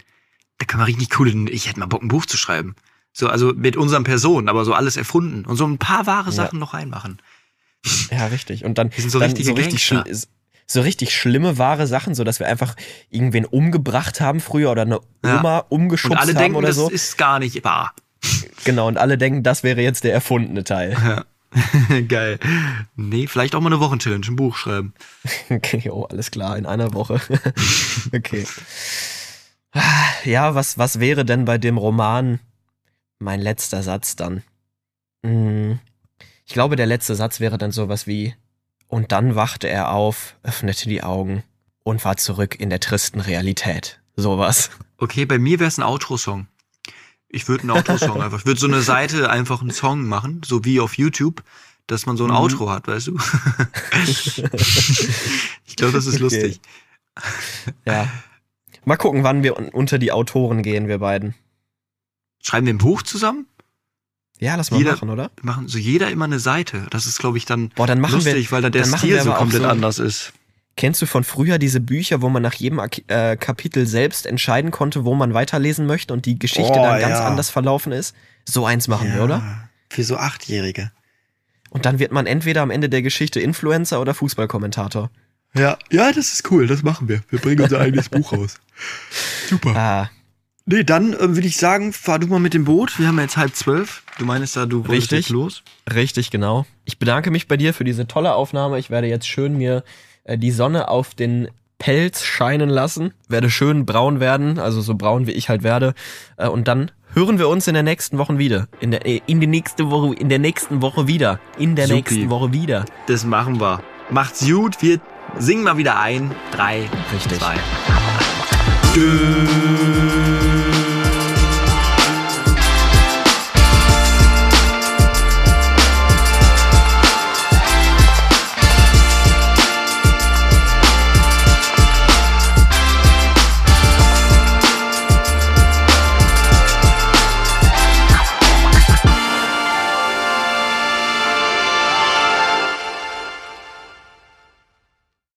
Da kann man richtig coole. Ich hätte mal Bock, ein Buch zu schreiben. So, also mit unseren Personen, aber so alles erfunden und so ein paar wahre Sachen noch reinmachen. Ja, richtig. Und dann, sind so dann so richtig so richtig schlimme wahre Sachen, so dass wir einfach irgendwen umgebracht haben früher oder eine Ja. Oma Und umgeschubst alle haben denken, oder das so. ist gar nicht wahr. Genau, und alle denken, das wäre jetzt der erfundene Teil. [LAUGHS] Geil. Nee, vielleicht auch mal eine Wochenchallenge, ein Buch schreiben. [LAUGHS] Okay, oh, alles klar, in einer Woche. [LAUGHS] okay. Ja, was, was wäre denn bei dem Roman mein letzter Satz dann? Hm, Ich glaube, der letzte Satz wäre dann sowas wie, und dann wachte er auf, öffnete die Augen und war zurück in der tristen Realität. Sowas. Okay, bei mir wäre es ein Outro-Song. Ich würde einen Outro-Song [LAUGHS] einfach. Ich würde so eine Seite einfach einen Song machen, so wie auf YouTube, dass man so ein Mhm. Outro hat, weißt du? [LAUGHS] ich glaube, das ist Okay. lustig. Ja. Mal gucken, wann wir un- unter die Autoren gehen, wir beiden. Schreiben wir ein Buch zusammen? Ja, lass mal Jeder- machen, oder? Machen so jeder immer eine Seite. Das ist, glaube ich, dann Boah, dann machen wir, lustig, weil da der dann Stil so komplett so- anders ist. Kennst du von früher diese Bücher, wo man nach jedem äh, Kapitel selbst entscheiden konnte, wo man weiterlesen möchte und die Geschichte Oh, dann ganz ja. anders verlaufen ist? So eins machen wir, oder? Für so Achtjährige. Und dann wird man entweder am Ende der Geschichte Influencer oder Fußballkommentator. Ja, ja, das ist cool. Das machen wir. Wir bringen unser eigenes [LAUGHS] Buch raus. Super. Ah, Nee, dann äh, würde ich sagen, fahr du mal mit dem Boot. Wir haben jetzt halb zwölf. Du meinst ja, du wolltest Richtig. los. richtig, genau. Ich bedanke mich bei dir für diese tolle Aufnahme. Ich werde jetzt schön mir äh, die Sonne auf den Pelz scheinen lassen. Werde schön braun werden, also so braun wie ich halt werde. Äh, und dann hören wir uns in der nächsten Woche wieder. In der, äh, in die nächste Woche, in der nächsten Woche wieder. In der Supi. nächsten Woche wieder. Das machen wir. Macht's gut. Wir singen mal wieder ein. Drei, Richtig. zwei. Dö.